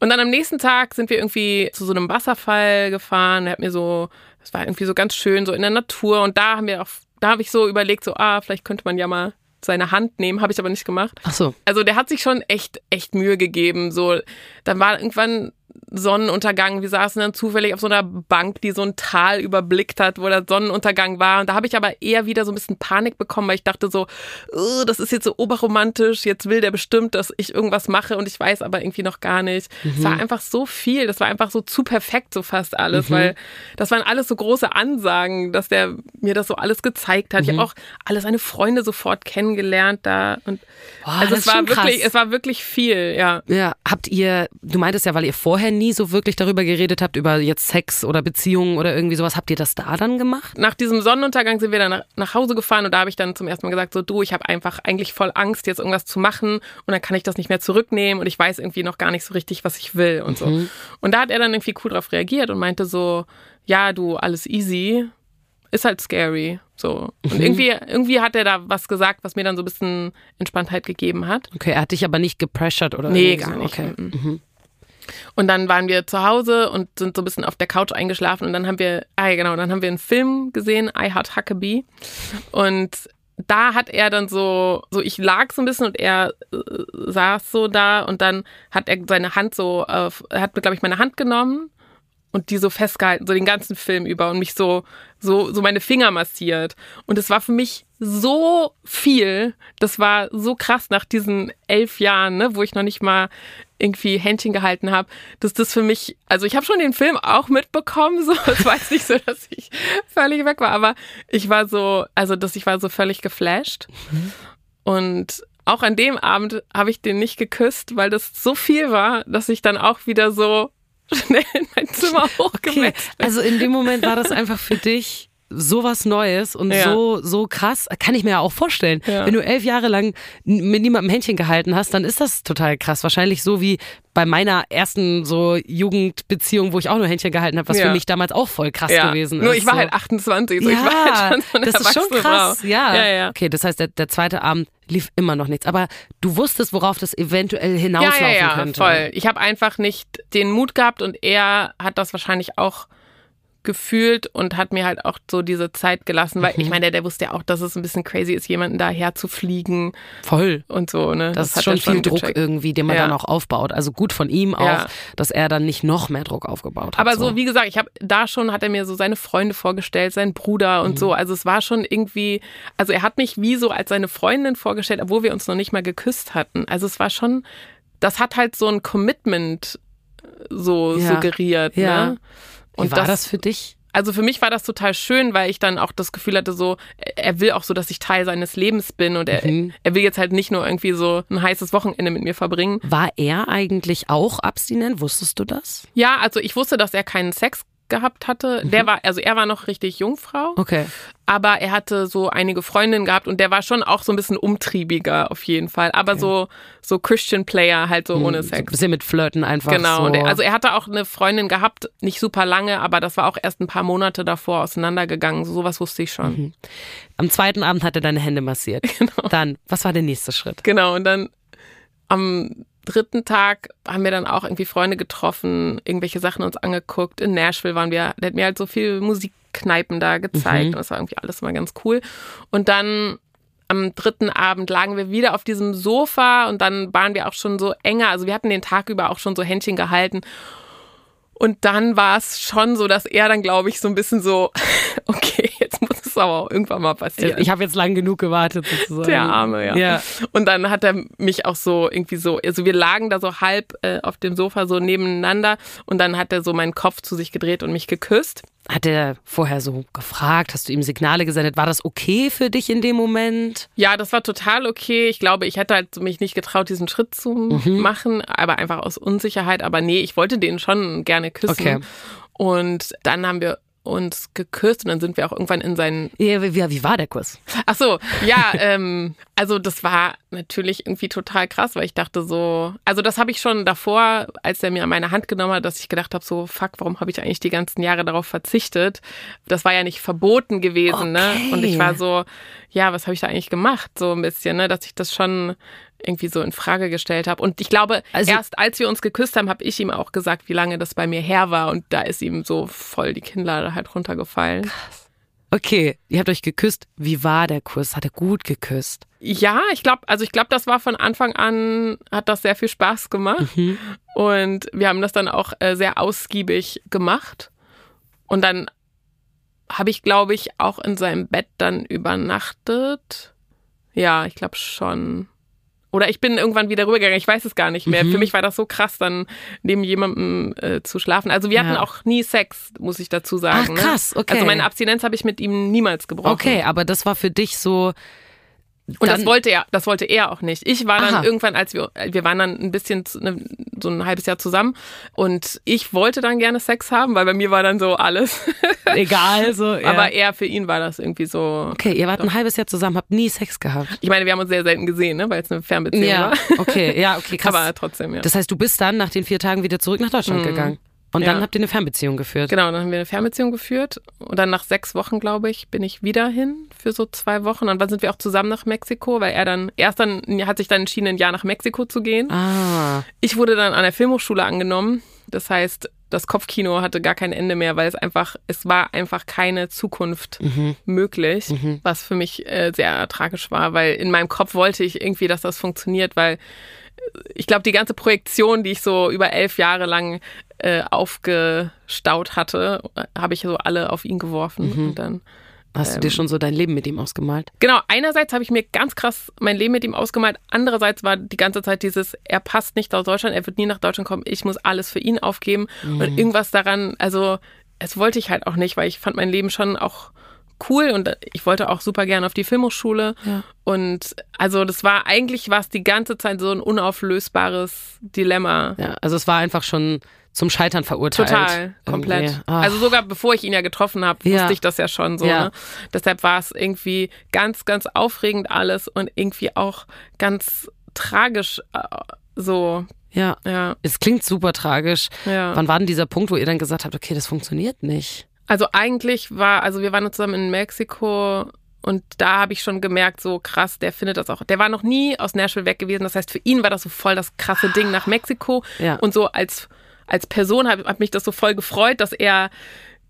Und dann am nächsten Tag sind wir irgendwie zu so einem Wasserfall gefahren. Er hat mir so, das war irgendwie so ganz schön, so in der Natur. Und da haben wir auch, da habe ich so überlegt, so, ah, vielleicht könnte man ja mal seine Hand nehmen, habe ich aber nicht gemacht. Ach so. Also der hat sich schon echt, echt Mühe gegeben. So, dann war irgendwann Sonnenuntergang. Wir saßen dann zufällig auf so einer Bank, die so ein Tal überblickt hat, wo der Sonnenuntergang war. Und da habe ich aber eher wieder so ein bisschen Panik bekommen, weil ich dachte so, "Oh, das ist jetzt so oberromantisch. Jetzt will der bestimmt, dass ich irgendwas mache und ich weiß aber irgendwie noch gar nicht. Es war einfach so viel. Das war einfach so zu perfekt, so fast alles, weil das waren alles so große Ansagen, dass der mir das so alles gezeigt hat. Ich habe auch alle seine Freunde sofort kennengelernt da und Boah, also das es war schon krass. wirklich, es war wirklich viel, ja. Ja, habt ihr, du meintest ja, weil ihr vorher nie so wirklich darüber geredet habt, über jetzt Sex oder Beziehungen oder irgendwie sowas, habt ihr das da dann gemacht? Nach diesem Sonnenuntergang sind wir dann nach, Hause gefahren und da habe ich dann zum ersten Mal gesagt, so du, ich habe einfach eigentlich voll Angst, jetzt irgendwas zu machen und dann kann ich das nicht mehr zurücknehmen und ich weiß irgendwie noch gar nicht so richtig, was ich will und so. Und da hat er dann irgendwie cool drauf reagiert und meinte so, ja, du, alles easy, ist halt scary. So. Und irgendwie, irgendwie hat er da was gesagt, was mir dann so ein bisschen Entspanntheit gegeben hat. Okay, er hat dich aber nicht gepressured oder Nee, gar nicht. Okay. Mhm. Und dann waren wir zu Hause und sind so ein bisschen auf der Couch eingeschlafen und dann haben wir, ah ja genau, dann haben wir einen Film gesehen, I Heart Huckabee. Und da hat er dann so, so ich lag so ein bisschen und er äh, saß so da und dann hat er seine Hand so, er hat mir, glaube ich, meine Hand genommen und die so festgehalten, so den ganzen Film über und mich so, so, so meine Finger massiert. Und es war für mich so viel. Das war so krass nach diesen elf Jahren, ne, wo ich noch nicht mal irgendwie Händchen gehalten habe, dass das für mich, also ich habe schon den Film auch mitbekommen, so, es war jetzt nicht so, dass ich völlig weg war, aber ich war so, also dass ich war so völlig geflasht. Und auch an dem Abend habe ich den nicht geküsst, weil das so viel war, dass ich dann auch wieder so schnell in mein Zimmer Okay, hochgewetzt bin. also in dem Moment war das einfach für dich sowas Neues und Ja. so, so krass. Kann ich mir ja auch vorstellen. Ja. Wenn du elf Jahre lang mit niemandem Händchen gehalten hast, dann ist das total krass. Wahrscheinlich so wie bei meiner ersten so Jugendbeziehung, wo ich auch nur Händchen gehalten habe, was Ja. für mich damals auch voll krass gewesen ist. Nur ich war so. halt 28, so ich ja, war halt schon so eine das ist schon krass. Frau. Ja. ja, ja. Okay, das heißt, der, der zweite Abend lief immer noch nichts. Aber du wusstest, worauf das eventuell hinauslaufen ja, ja, ja, könnte. voll. Ich habe einfach nicht den Mut gehabt und er hat das wahrscheinlich auch gefühlt und hat mir halt auch so diese Zeit gelassen, weil Mhm. ich meine, der, der wusste ja auch, dass es ein bisschen crazy ist, jemanden daher zu fliegen Voll. und so, ne? Das, ist hat schon viel Druck gecheckt. irgendwie, den man Ja. dann auch aufbaut. Also gut von ihm auch, Ja. dass er dann nicht noch mehr Druck aufgebaut hat. Aber so, wie gesagt, ich habe da schon, hat er mir so seine Freunde vorgestellt, seinen Bruder und Mhm. so. Also es war schon irgendwie, also er hat mich wie so als seine Freundin vorgestellt, obwohl wir uns noch nicht mal geküsst hatten. Also es war schon, das hat halt so ein Commitment so Ja. suggeriert. Ja. Ne? wie war das, für dich? Also für mich war das total schön, weil ich dann auch das Gefühl hatte, so, er will auch so, dass ich Teil seines Lebens bin und er, Mhm. er will jetzt halt nicht nur irgendwie so ein heißes Wochenende mit mir verbringen. War er eigentlich auch abstinent? Wusstest du das? Ja, also ich wusste, dass er keinen Sex gehabt hatte. Mhm. Der war, also er war noch richtig Jungfrau, Okay. aber er hatte so einige Freundinnen gehabt und der war schon auch so ein bisschen umtriebiger auf jeden Fall. Aber so, so Christian Player halt so ohne Hm, So ein Sex. bisschen mit Flirten einfach. Genau. So. Und er, also er hatte auch eine Freundin gehabt, nicht super lange, aber das war auch erst ein paar Monate davor auseinandergegangen. So, sowas wusste ich schon. Mhm. Am zweiten Abend hat er deine Hände massiert. Genau. Dann, was war der nächste Schritt? Genau, und dann am dritten Tag haben wir dann auch irgendwie Freunde getroffen, irgendwelche Sachen uns angeguckt. In Nashville waren wir, der hat mir halt so viel Musikkneipen da gezeigt und das war irgendwie alles mal ganz cool. Und dann am dritten Abend lagen wir wieder auf diesem Sofa und dann waren wir auch schon so enger. Also wir hatten den Tag über auch schon so Händchen gehalten. Und dann war es schon so, dass er dann, glaube ich, so ein bisschen so, okay, jetzt muss es aber auch irgendwann mal passieren. Ich habe jetzt lang genug gewartet, sozusagen. Der Arme, ja. Ja. Und dann hat er mich auch so irgendwie so, also wir lagen da so halb äh, auf dem Sofa so nebeneinander und dann hat er so meinen Kopf zu sich gedreht und mich geküsst. Hat er vorher so gefragt? Hast du ihm Signale gesendet? War das okay für dich in dem Moment? Ja, das war total okay. Ich glaube, ich hätte halt mich nicht getraut, diesen Schritt zu Mhm. machen, aber einfach aus Unsicherheit. Aber nee, ich wollte den schon gerne küssen. Okay. Und dann haben wir uns geküsst und dann sind wir auch irgendwann in seinen Ja, wie, wie war der Kuss? Ach so, ja, ähm, also das war natürlich irgendwie total krass, weil ich dachte so, also das habe ich schon davor, als er mir meine Hand genommen hat, dass ich gedacht habe, so fuck, warum habe ich eigentlich die ganzen Jahre darauf verzichtet? Das war ja nicht verboten gewesen, ne? Okay. Und ich war so, ja, was habe ich da eigentlich gemacht? So ein bisschen, ne, dass ich das schon irgendwie so in Frage gestellt habe. Und ich glaube, Also- erst als wir uns geküsst haben, habe ich ihm auch gesagt, wie lange das bei mir her war. Und da ist ihm so voll die Kinnlade halt runtergefallen. Okay, ihr habt euch geküsst. Wie war der Kuss? Hat er gut geküsst? Ja, ich glaube, also ich glaube, das war von Anfang an, hat das sehr viel Spaß gemacht. Und wir haben das dann auch äh, sehr ausgiebig gemacht. Und dann habe ich, glaube ich, auch in seinem Bett dann übernachtet. Ja, ich glaube schon. Oder ich bin irgendwann wieder rübergegangen, ich weiß es gar nicht mehr. Für mich war das so krass, dann neben jemandem äh, zu schlafen. Also wir Ja. hatten auch nie Sex, muss ich dazu sagen. Ach, krass, ne? okay. Also meine Abstinenz habe ich mit ihm niemals gebrochen. Okay, aber das war für dich so. Und dann- das wollte er, das wollte er auch nicht. Ich war dann Aha. irgendwann, als wir, wir waren dann ein bisschen, ne, so ein halbes Jahr zusammen und ich wollte dann gerne Sex haben, weil bei mir war dann so alles. Egal, so. Ja. Aber er, für ihn war das irgendwie so. okay, ihr wart ein halbes Jahr zusammen, habt nie Sex gehabt. Ich meine, wir haben uns sehr selten gesehen, ne, weil es eine Fernbeziehung Ja, war. okay, ja, okay, krass. Aber trotzdem, ja. Das heißt, du bist dann nach den vier Tagen wieder zurück nach Deutschland gegangen. Und dann Ja. habt ihr eine Fernbeziehung geführt. Genau, dann haben wir eine Fernbeziehung geführt und dann nach sechs Wochen, glaube ich, bin ich wieder hin für so zwei Wochen. Und dann sind wir auch zusammen nach Mexiko, weil er dann, erst dann, hat sich dann entschieden, ein Jahr nach Mexiko zu gehen. Ah, Ich wurde dann an der Filmhochschule angenommen. Das heißt, das Kopfkino hatte gar kein Ende mehr, weil es einfach, es war einfach keine Zukunft möglich, was für mich äh, sehr tragisch war, weil in meinem Kopf wollte ich irgendwie, dass das funktioniert, weil ich glaube, die ganze Projektion, die ich so über elf Jahre lang äh, aufgestaut hatte, habe ich so alle auf ihn geworfen und dann hast du dir schon so dein Leben mit ihm ausgemalt? Genau, einerseits habe ich mir ganz krass mein Leben mit ihm ausgemalt, andererseits war die ganze Zeit dieses, er passt nicht aus Deutschland, er wird nie nach Deutschland kommen, ich muss alles für ihn aufgeben und irgendwas daran, also es wollte ich halt auch nicht, weil ich fand mein Leben schon auch cool und ich wollte auch super gerne auf die Filmhochschule. Ja. Und also das war eigentlich was die ganze Zeit so ein unauflösbares Dilemma. Ja, also es war einfach schon zum Scheitern verurteilt. Total, komplett. Ah. Also sogar bevor ich ihn ja getroffen habe, Ja. wusste ich das ja schon so. Ja. Ne? Deshalb war es irgendwie ganz, ganz aufregend alles und irgendwie auch ganz tragisch äh, so. ja. Ja, Es klingt super tragisch. ja. Wann war denn dieser Punkt, wo ihr dann gesagt habt, okay, das funktioniert nicht? Also eigentlich war, also wir waren zusammen in Mexiko und da habe ich schon gemerkt, so krass, der findet das auch. Der war noch nie aus Nashville weg gewesen. Das heißt, für ihn war das so voll das krasse Ding nach Mexiko. Ja. Und so als, als Person hat, hat mich das so voll gefreut, dass er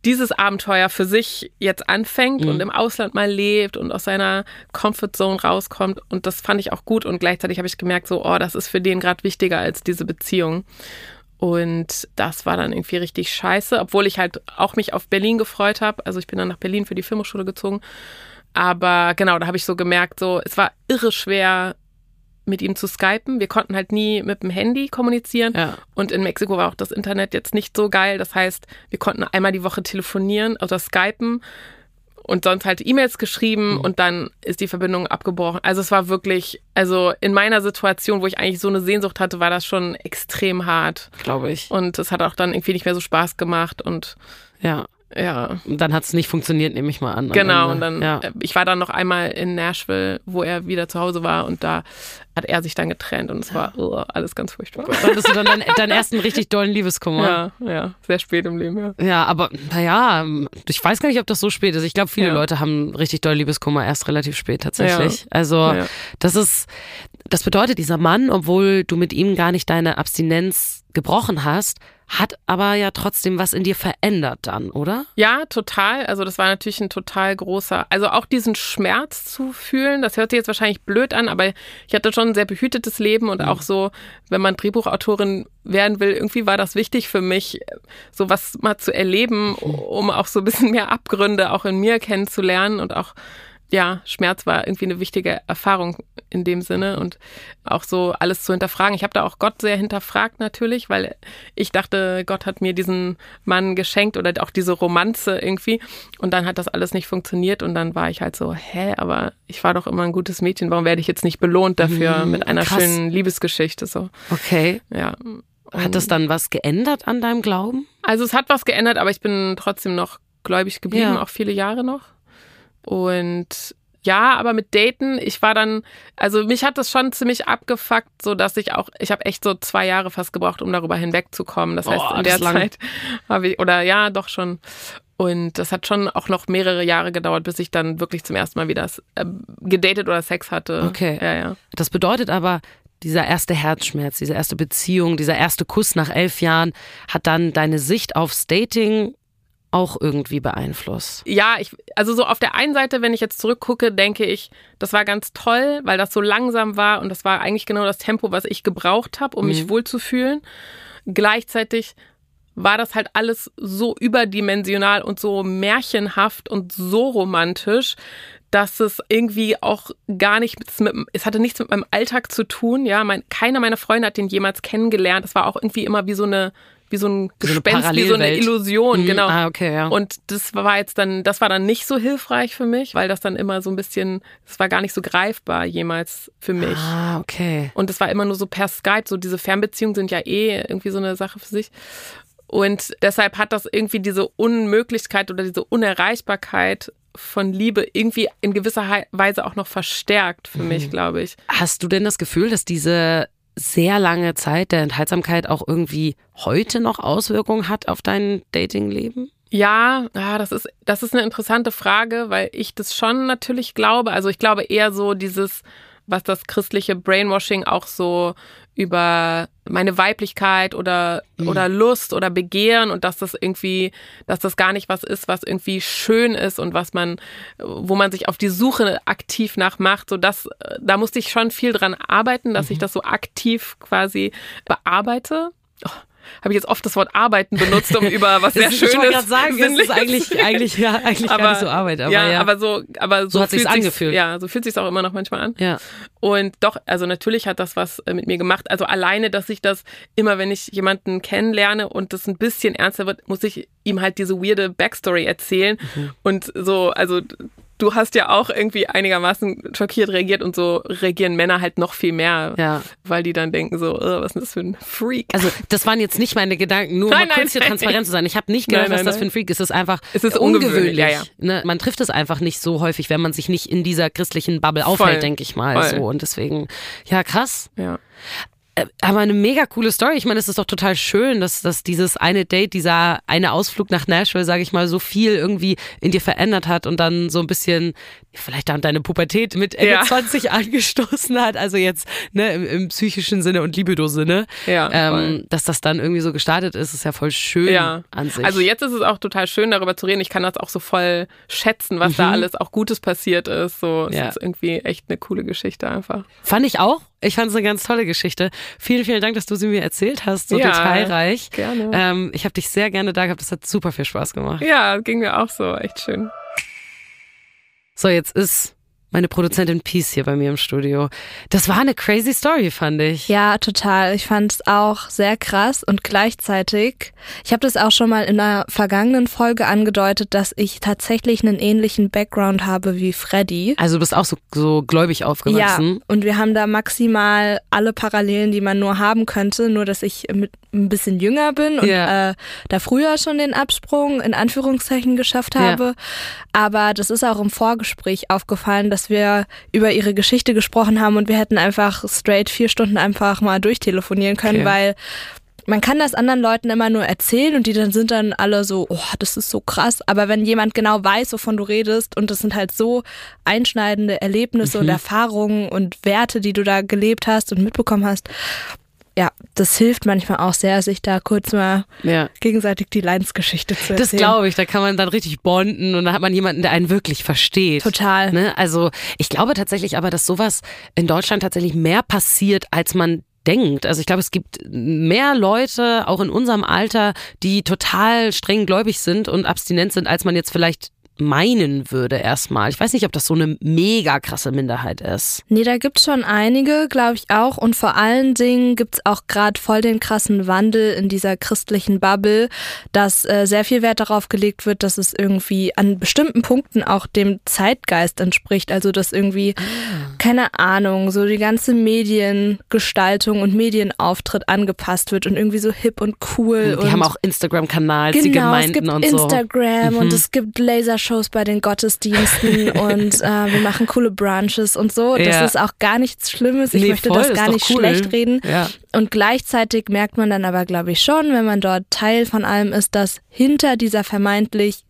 dieses Abenteuer für sich jetzt anfängt Mhm. und im Ausland mal lebt und aus seiner Comfortzone rauskommt. Und das fand ich auch gut. Und gleichzeitig habe ich gemerkt, so, oh, das ist für den gerade wichtiger als diese Beziehung. Und das war dann irgendwie richtig scheiße, obwohl ich halt auch mich auf Berlin gefreut habe. Also ich bin dann nach Berlin für die Filmhochschule gezogen. Aber genau, da habe ich so gemerkt, so, es war irre schwer, mit ihm zu skypen. Wir konnten halt nie mit dem Handy kommunizieren. Ja. Und in Mexiko war auch das Internet jetzt nicht so geil. Das heißt, wir konnten einmal die Woche telefonieren oder skypen und sonst halt E-Mails geschrieben und dann ist die Verbindung abgebrochen. Also es war wirklich, also in meiner Situation, wo ich eigentlich so eine Sehnsucht hatte, war das schon extrem hart. Glaube ich. Und es hat auch dann irgendwie nicht mehr so Spaß gemacht und Ja. Ja. Und dann hat es nicht funktioniert, nehme ich mal an. Genau, und dann, Ja. äh, ich war dann noch einmal in Nashville, wo er wieder zu Hause war und da hat er sich dann getrennt und es war oh, alles ganz furchtbar. Dann hattest du dann deinen, deinen ersten richtig dollen Liebeskummer. Ja, ja, sehr spät im Leben, ja. Ja, aber naja, ich weiß gar nicht, ob das so spät ist. Ich glaube, viele Ja. Leute haben richtig doll Liebeskummer erst relativ spät tatsächlich. Also Ja. das ist, das bedeutet, dieser Mann, obwohl du mit ihm gar nicht deine Abstinenz gebrochen hast, hat aber ja trotzdem was in dir verändert dann, oder? Ja, total. Also das war natürlich ein total großer, also auch diesen Schmerz zu fühlen, das hört sich jetzt wahrscheinlich blöd an, aber ich hatte schon ein sehr behütetes Leben und auch so, wenn man Drehbuchautorin werden will, irgendwie war das wichtig für mich, so was mal zu erleben, um auch so ein bisschen mehr Abgründe auch in mir kennenzulernen und auch ja, Schmerz war irgendwie eine wichtige Erfahrung in dem Sinne und auch so alles zu hinterfragen. Ich habe da auch Gott sehr hinterfragt natürlich, weil ich dachte, Gott hat mir diesen Mann geschenkt oder auch diese Romanze irgendwie und dann hat das alles nicht funktioniert und dann war ich halt so, hä, aber ich war doch immer ein gutes Mädchen, warum werde ich jetzt nicht belohnt dafür mit einer krass. schönen Liebesgeschichte so. Okay. Ja. Hat das dann was geändert an deinem Glauben? Also es hat was geändert, aber ich bin trotzdem noch gläubig geblieben, Ja. auch viele Jahre noch. Und ja, aber mit Daten, ich war dann, also mich hat das schon ziemlich abgefuckt, so dass ich auch, ich habe echt so zwei Jahre fast gebraucht, um darüber hinwegzukommen. Das heißt, Boah, in der. Zeit habe ich, oder ja, doch schon. Und das hat schon auch noch mehrere Jahre gedauert, bis ich dann wirklich zum ersten Mal wieder äh, gedatet oder Sex hatte. Okay. Ja, ja. Das bedeutet aber, dieser erste Herzschmerz, diese erste Beziehung, dieser erste Kuss nach elf Jahren hat dann deine Sicht aufs Dating auch irgendwie beeinflusst. Ja, ich, also so auf der einen Seite, wenn ich jetzt zurückgucke, denke ich, das war ganz toll, weil das so langsam war und das war eigentlich genau das Tempo, was ich gebraucht habe, um mich wohlzufühlen. Gleichzeitig war das halt alles so überdimensional und so märchenhaft und so romantisch, dass es irgendwie auch gar nichts mit, es hatte nichts mit meinem Alltag zu tun, ja, mein, keiner meiner Freunde hat den jemals kennengelernt. Es war auch irgendwie immer wie so eine, wie so ein So Gespenst, wie so eine. Illusion, Mhm, genau. ah, okay, ja. Und das war jetzt dann, das war dann nicht so hilfreich für mich, weil das dann immer so ein bisschen, das war gar nicht so greifbar jemals für mich. Ah, okay. Und es war immer nur so per Skype, so diese Fernbeziehungen sind ja eh irgendwie so eine Sache für sich. Und deshalb hat das irgendwie diese Unmöglichkeit oder diese Unerreichbarkeit von Liebe irgendwie in gewisser Weise auch noch verstärkt für mich, glaube ich. Hast du denn das Gefühl, dass diese sehr lange Zeit der Enthaltsamkeit auch irgendwie heute noch Auswirkungen hat auf dein Datingleben? Ja, ja, das ist, das ist eine interessante Frage, weil ich das schon natürlich glaube. Also ich glaube eher so dieses, was das christliche Brainwashing auch so über meine Weiblichkeit oder, oder Lust oder Begehren und dass das irgendwie, dass das gar nicht was ist, was irgendwie schön ist und was man, wo man sich auf die Suche aktiv nach macht. So das, da musste ich schon viel dran arbeiten, dass ich das so aktiv quasi bearbeite. Oh, habe ich jetzt oft das Wort arbeiten benutzt, um über was sehr Schönes ich wollte gerade sagen, das ist eigentlich, zu eigentlich, ja, eigentlich gar nicht so Arbeit, aber ja, ja. aber so, aber so, So hat fühlt sich's- angefühlt. Ja, so fühlt sich's auch immer noch manchmal an. ja. Und doch, also natürlich hat das was äh, mit mir gemacht. Also alleine, dass ich das immer, wenn ich jemanden kennenlerne und das ein bisschen ernster wird, muss ich ihm halt diese weirde Backstory erzählen. Mhm. Und so, also du hast ja auch irgendwie einigermaßen schockiert reagiert und so reagieren Männer halt noch viel mehr, Ja. weil die dann denken so, äh, was ist denn das für ein Freak? Also das waren jetzt nicht meine Gedanken, nur Nein, mal kurz nein, hier nein. transparent zu sein. Ich habe nicht gedacht, was das für ein Freak ist. Es ist einfach Es ist ungewöhnlich, ja, ja. Ne? Man trifft es einfach nicht so häufig, wenn man sich nicht in dieser christlichen Bubble aufhält, denke ich mal. Voll. So. Und deswegen, ja, krass. ja. Äh, Aber eine mega coole Story. Ich meine, es ist doch total schön, dass, dass dieses eine Date, dieser eine Ausflug nach Nashville, sage ich mal, so viel irgendwie in dir verändert hat und dann so ein bisschen vielleicht dann deine Pubertät mit Ende Ja. 20 angestoßen hat. Also jetzt ne, im, im psychischen Sinne und Libido-Sinne. Ja, ähm, dass das dann irgendwie so gestartet ist, ist ja voll schön Ja, an sich. also jetzt ist es auch total schön, darüber zu reden. Ich kann das auch so voll schätzen, was da alles auch Gutes passiert ist. So, es Mhm. Ja. ist irgendwie echt eine coole Geschichte einfach. Fand ich auch. Ich fand es eine ganz tolle Geschichte. Vielen, vielen Dank, dass du sie mir erzählt hast. So Ja, detailreich. gerne. Ähm, ich habe dich sehr gerne da gehabt. Das hat super viel Spaß gemacht. Ja, ging mir auch so, echt schön. So, jetzt ist meine Produzentin Peace hier bei mir im Studio. Das war eine crazy Story, fand ich. Ja, total. Ich fand es auch sehr krass und gleichzeitig, ich habe das auch schon mal in einer vergangenen Folge angedeutet, dass ich tatsächlich einen ähnlichen Background habe wie Freddy. Also du bist auch so, so gläubig Ja, aufgewachsen. und wir haben da maximal alle Parallelen, die man nur haben könnte, nur dass ich mit ein bisschen jünger bin und Ja. äh, da früher schon den Absprung in Anführungszeichen geschafft habe. Aber das ist auch im Vorgespräch aufgefallen, dass wir über ihre Geschichte gesprochen haben und wir hätten einfach straight vier Stunden einfach mal durchtelefonieren können, Okay. weil man kann das anderen Leuten immer nur erzählen und die dann sind dann alle so, oh, das ist so krass. Aber wenn jemand genau weiß, wovon du redest und das sind halt so einschneidende Erlebnisse und Erfahrungen und Werte, die du da gelebt hast und mitbekommen hast, ja, das hilft manchmal auch sehr, sich da kurz mal Ja. gegenseitig die Leidensgeschichte zu erzählen. Das glaube ich, da kann man dann richtig bonden und dann hat man jemanden, der einen wirklich versteht. Total. Ne? Also ich glaube tatsächlich aber, dass sowas in Deutschland tatsächlich mehr passiert, als man denkt. Also ich glaube, es gibt mehr Leute, auch in unserem Alter, die total streng gläubig sind und abstinent sind, als man jetzt vielleicht meinen würde erstmal. Ich weiß nicht, ob das so eine mega krasse Minderheit ist. Nee, da gibt's schon einige, glaube ich auch. Und vor allen Dingen gibt's auch gerade voll den krassen Wandel in dieser christlichen Bubble, dass äh, sehr viel Wert darauf gelegt wird, dass es irgendwie an bestimmten Punkten auch dem Zeitgeist entspricht. Also dass irgendwie, keine Ahnung, so die ganze Mediengestaltung und Medienauftritt angepasst wird und irgendwie so hip und cool. Die und haben auch Instagram-Kanals, die Genau, es Gemeinden gibt und so. Mhm. Instagram und es gibt Lasershows bei den Gottesdiensten und äh, wir machen coole Brunches und so. Das Ja. ist auch gar nichts Schlimmes. Ich Nee, möchte voll, das gar nicht cool. schlecht reden. Ja. Und gleichzeitig merkt man dann aber, glaube ich, schon, wenn man dort Teil von allem ist, dass hinter dieser vermeintlich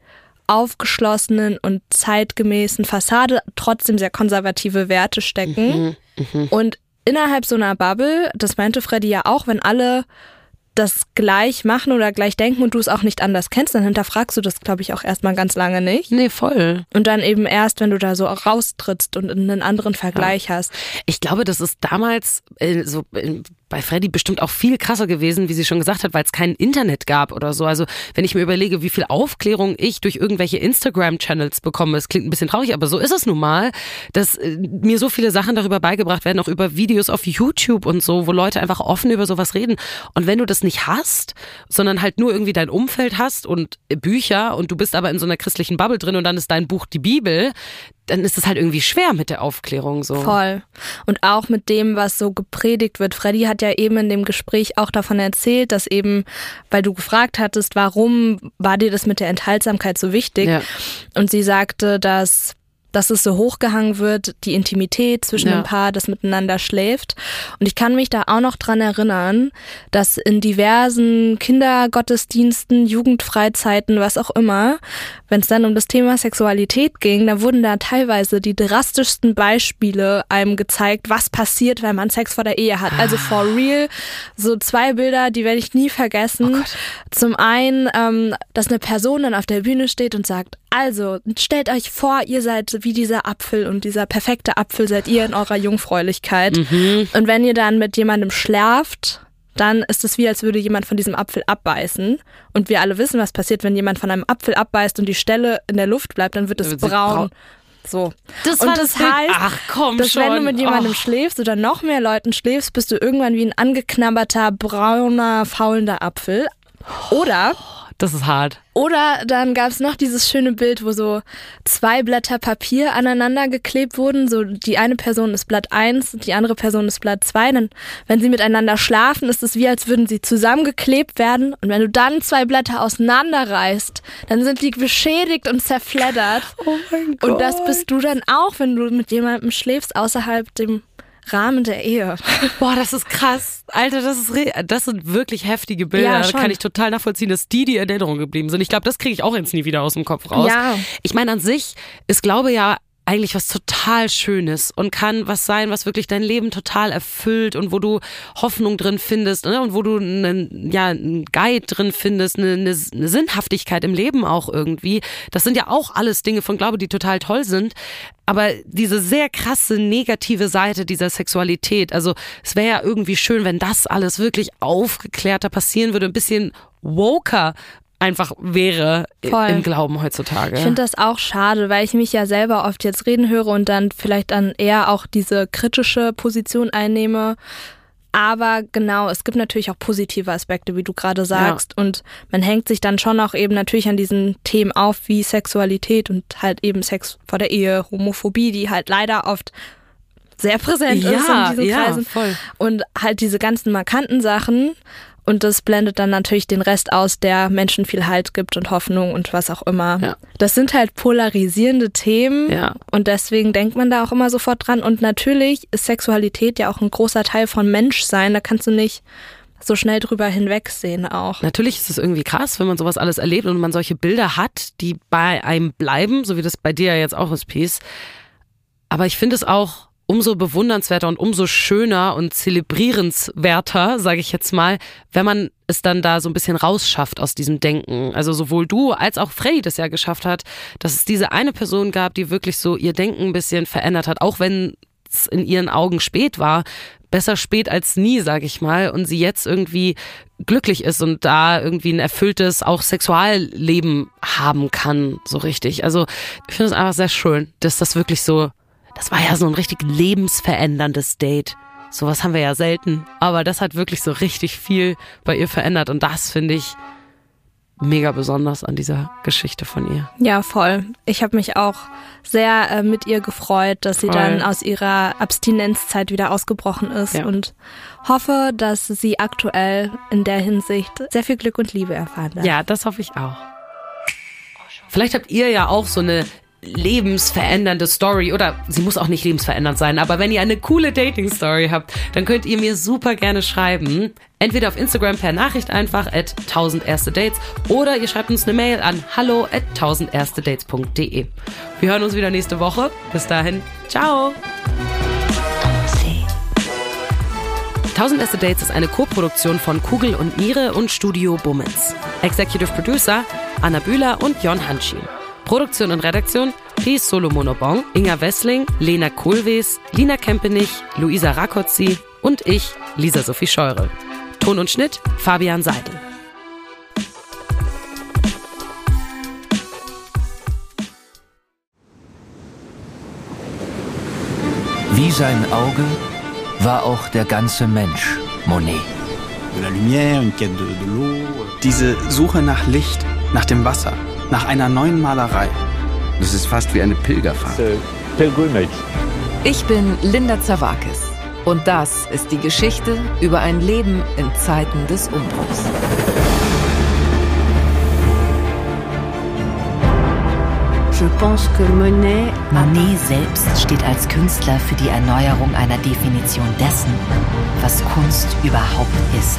aufgeschlossenen und zeitgemäßen Fassade trotzdem sehr konservative Werte stecken. Mhm, Und innerhalb so einer Bubble, das meinte Freddy ja auch, wenn alle das gleich machen oder gleich denken und du es auch nicht anders kennst, dann hinterfragst du das, glaube ich, auch erstmal ganz lange nicht. Nee, voll. Und dann eben erst, wenn du da so raustrittst und einen anderen Vergleich hast. Ich glaube, das ist damals äh, so bei Freddy bestimmt auch viel krasser gewesen, wie sie schon gesagt hat, weil es kein Internet gab oder so. Also wenn ich mir überlege, wie viel Aufklärung ich durch irgendwelche Instagram-Channels bekomme, es klingt ein bisschen traurig, aber so ist es nun mal, dass äh, mir so viele Sachen darüber beigebracht werden, auch über Videos auf YouTube und so, wo Leute einfach offen über sowas reden. Und wenn du das nicht hast, sondern halt nur irgendwie dein Umfeld hast und Bücher und du bist aber in so einer christlichen Bubble drin und dann ist dein Buch die Bibel, dann ist es halt irgendwie schwer mit der Aufklärung so. Voll. Und auch mit dem, was so gepredigt wird. Freddy hat ja eben in dem Gespräch auch davon erzählt, dass eben, weil du gefragt hattest, warum war dir das mit der Enthaltsamkeit so wichtig? Ja. Und sie sagte, dass dass es so hochgehangen wird, die Intimität zwischen Ja. dem Paar, das miteinander schläft. Und ich kann mich da auch noch dran erinnern, dass in diversen Kindergottesdiensten, Jugendfreizeiten, was auch immer, wenn es dann um das Thema Sexualität ging, da wurden da teilweise die drastischsten Beispiele einem gezeigt, was passiert, wenn man Sex vor der Ehe hat. Also for real, so zwei Bilder, die werde ich nie vergessen. Zum einen, ähm, dass eine Person dann auf der Bühne steht und sagt, also, stellt euch vor, ihr seid wie dieser Apfel und dieser perfekte Apfel seid ihr in eurer Jungfräulichkeit. Und wenn ihr dann mit jemandem schlaft, dann ist es wie, als würde jemand von diesem Apfel abbeißen. Und wir alle wissen, was passiert, wenn jemand von einem Apfel abbeißt und die Stelle in der Luft bleibt, dann wird es braun. So. Das und war das heißt, Ach, komm dass wenn du schon. mit jemandem Och. schläfst oder noch mehr Leuten schläfst, bist du irgendwann wie ein angeknabberter, brauner, faulender Apfel. Oder Das ist hart. oder dann gab es noch dieses schöne Bild, wo so zwei Blätter Papier aneinander geklebt wurden. So die eine Person ist Blatt 1, die andere Person ist Blatt 2. Dann, wenn sie miteinander schlafen, ist es wie, als würden sie zusammengeklebt werden. Und wenn du dann zwei Blätter auseinanderreißt, dann sind die beschädigt und zerfleddert. Oh mein Gott. Und das bist du dann auch, wenn du mit jemandem schläfst außerhalb dem Rahmen der Ehe. Boah, das ist krass. Alter, das ist re das sind wirklich heftige Bilder. Ja, da kann ich total nachvollziehen, dass die die in Erinnerung geblieben sind. Ich glaube, das kriege ich auch jetzt nie wieder aus dem Kopf raus. Ja. Ich meine, an sich ist Glaube ja eigentlich was total Schönes und kann was sein, was wirklich dein Leben total erfüllt und wo du Hoffnung drin findest ne? und wo du einen, ja, einen Guide drin findest, eine, eine, eine Sinnhaftigkeit im Leben auch irgendwie. Das sind ja auch alles Dinge von Glaube, die total toll sind. Aber diese sehr krasse negative Seite dieser Sexualität, also es wäre ja irgendwie schön, wenn das alles wirklich aufgeklärter passieren würde, ein bisschen woker einfach wäre Voll. im Glauben heutzutage. Ich finde das auch schade, weil ich mich ja selber oft jetzt reden höre und dann vielleicht dann eher auch diese kritische Position einnehme. Aber genau, es gibt natürlich auch positive Aspekte, wie du gerade sagst. Und man hängt sich dann schon auch eben natürlich an diesen Themen auf, wie Sexualität und halt eben Sex vor der Ehe, Homophobie, die halt leider oft sehr präsent ist in ja, diesen ja, Kreisen. voll. Und halt diese ganzen markanten Sachen. Und das blendet dann natürlich den Rest aus, der Menschen viel Halt gibt und Hoffnung und was auch immer. Ja. Das sind halt polarisierende Themen. Ja. Und deswegen denkt man da auch immer sofort dran. Und natürlich ist Sexualität ja auch ein großer Teil von Menschsein. Da kannst du nicht so schnell drüber hinwegsehen auch. Natürlich ist es irgendwie krass, wenn man sowas alles erlebt und man solche Bilder hat, die bei einem bleiben, so wie das bei dir ja jetzt auch ist, Peace. Aber ich finde es auch umso bewundernswerter und umso schöner und zelebrierenswerter, sage ich jetzt mal, wenn man es dann da so ein bisschen rausschafft aus diesem Denken. Also sowohl du als auch Freddy das ja geschafft hat, dass es diese eine Person gab, die wirklich so ihr Denken ein bisschen verändert hat, auch wenn es in ihren Augen spät war. Besser spät als nie, sage ich mal. Und sie jetzt irgendwie glücklich ist und da irgendwie ein erfülltes auch Sexualleben haben kann, so richtig. Also ich finde es einfach sehr schön, dass das wirklich so, das war ja so ein richtig lebensveränderndes Date. Sowas haben wir ja selten, aber das hat wirklich so richtig viel bei ihr verändert und das finde ich mega besonders an dieser Geschichte von ihr. Ja, voll. Ich habe mich auch sehr äh, mit ihr gefreut, dass sie Voll. dann aus ihrer Abstinenzzeit wieder ausgebrochen ist Ja. und hoffe, dass sie aktuell in der Hinsicht sehr viel Glück und Liebe erfahren darf. Ja, das hoffe ich auch. Vielleicht habt ihr ja auch so eine lebensverändernde Story oder sie muss auch nicht lebensverändernd sein, aber wenn ihr eine coole Dating-Story habt, dann könnt ihr mir super gerne schreiben. Entweder auf Instagram per Nachricht einfach at 1000 erste Dates oder ihr schreibt uns eine Mail an hallo at 1000 erste Dates.de. Wir hören uns wieder nächste Woche. Bis dahin, ciao! 1000 erste Dates ist eine Co-Produktion von Kugel und Niere und Studio Bummens. Executive Producer Anna Bühler und Jon Hanschin. Produktion und Redaktion Peace Solomonobong, Inga Wessling, Lena Kohlwees, Lina Kempenich, Luisa Rakotzi und ich, Lisa Sophie Scheure. Ton und Schnitt Fabian Seidel. Wie sein Auge war auch der ganze Mensch Monet. La lumière, une quête de, de l'eau. Diese Suche nach Licht, nach dem Wasser, nach einer neuen Malerei. Das ist fast wie eine Pilgerfahrt. Ich bin Linda Zawakis und das ist die Geschichte über ein Leben in Zeiten des Umbruchs. Monet selbst steht als Künstler für die Erneuerung einer Definition dessen, was Kunst überhaupt ist.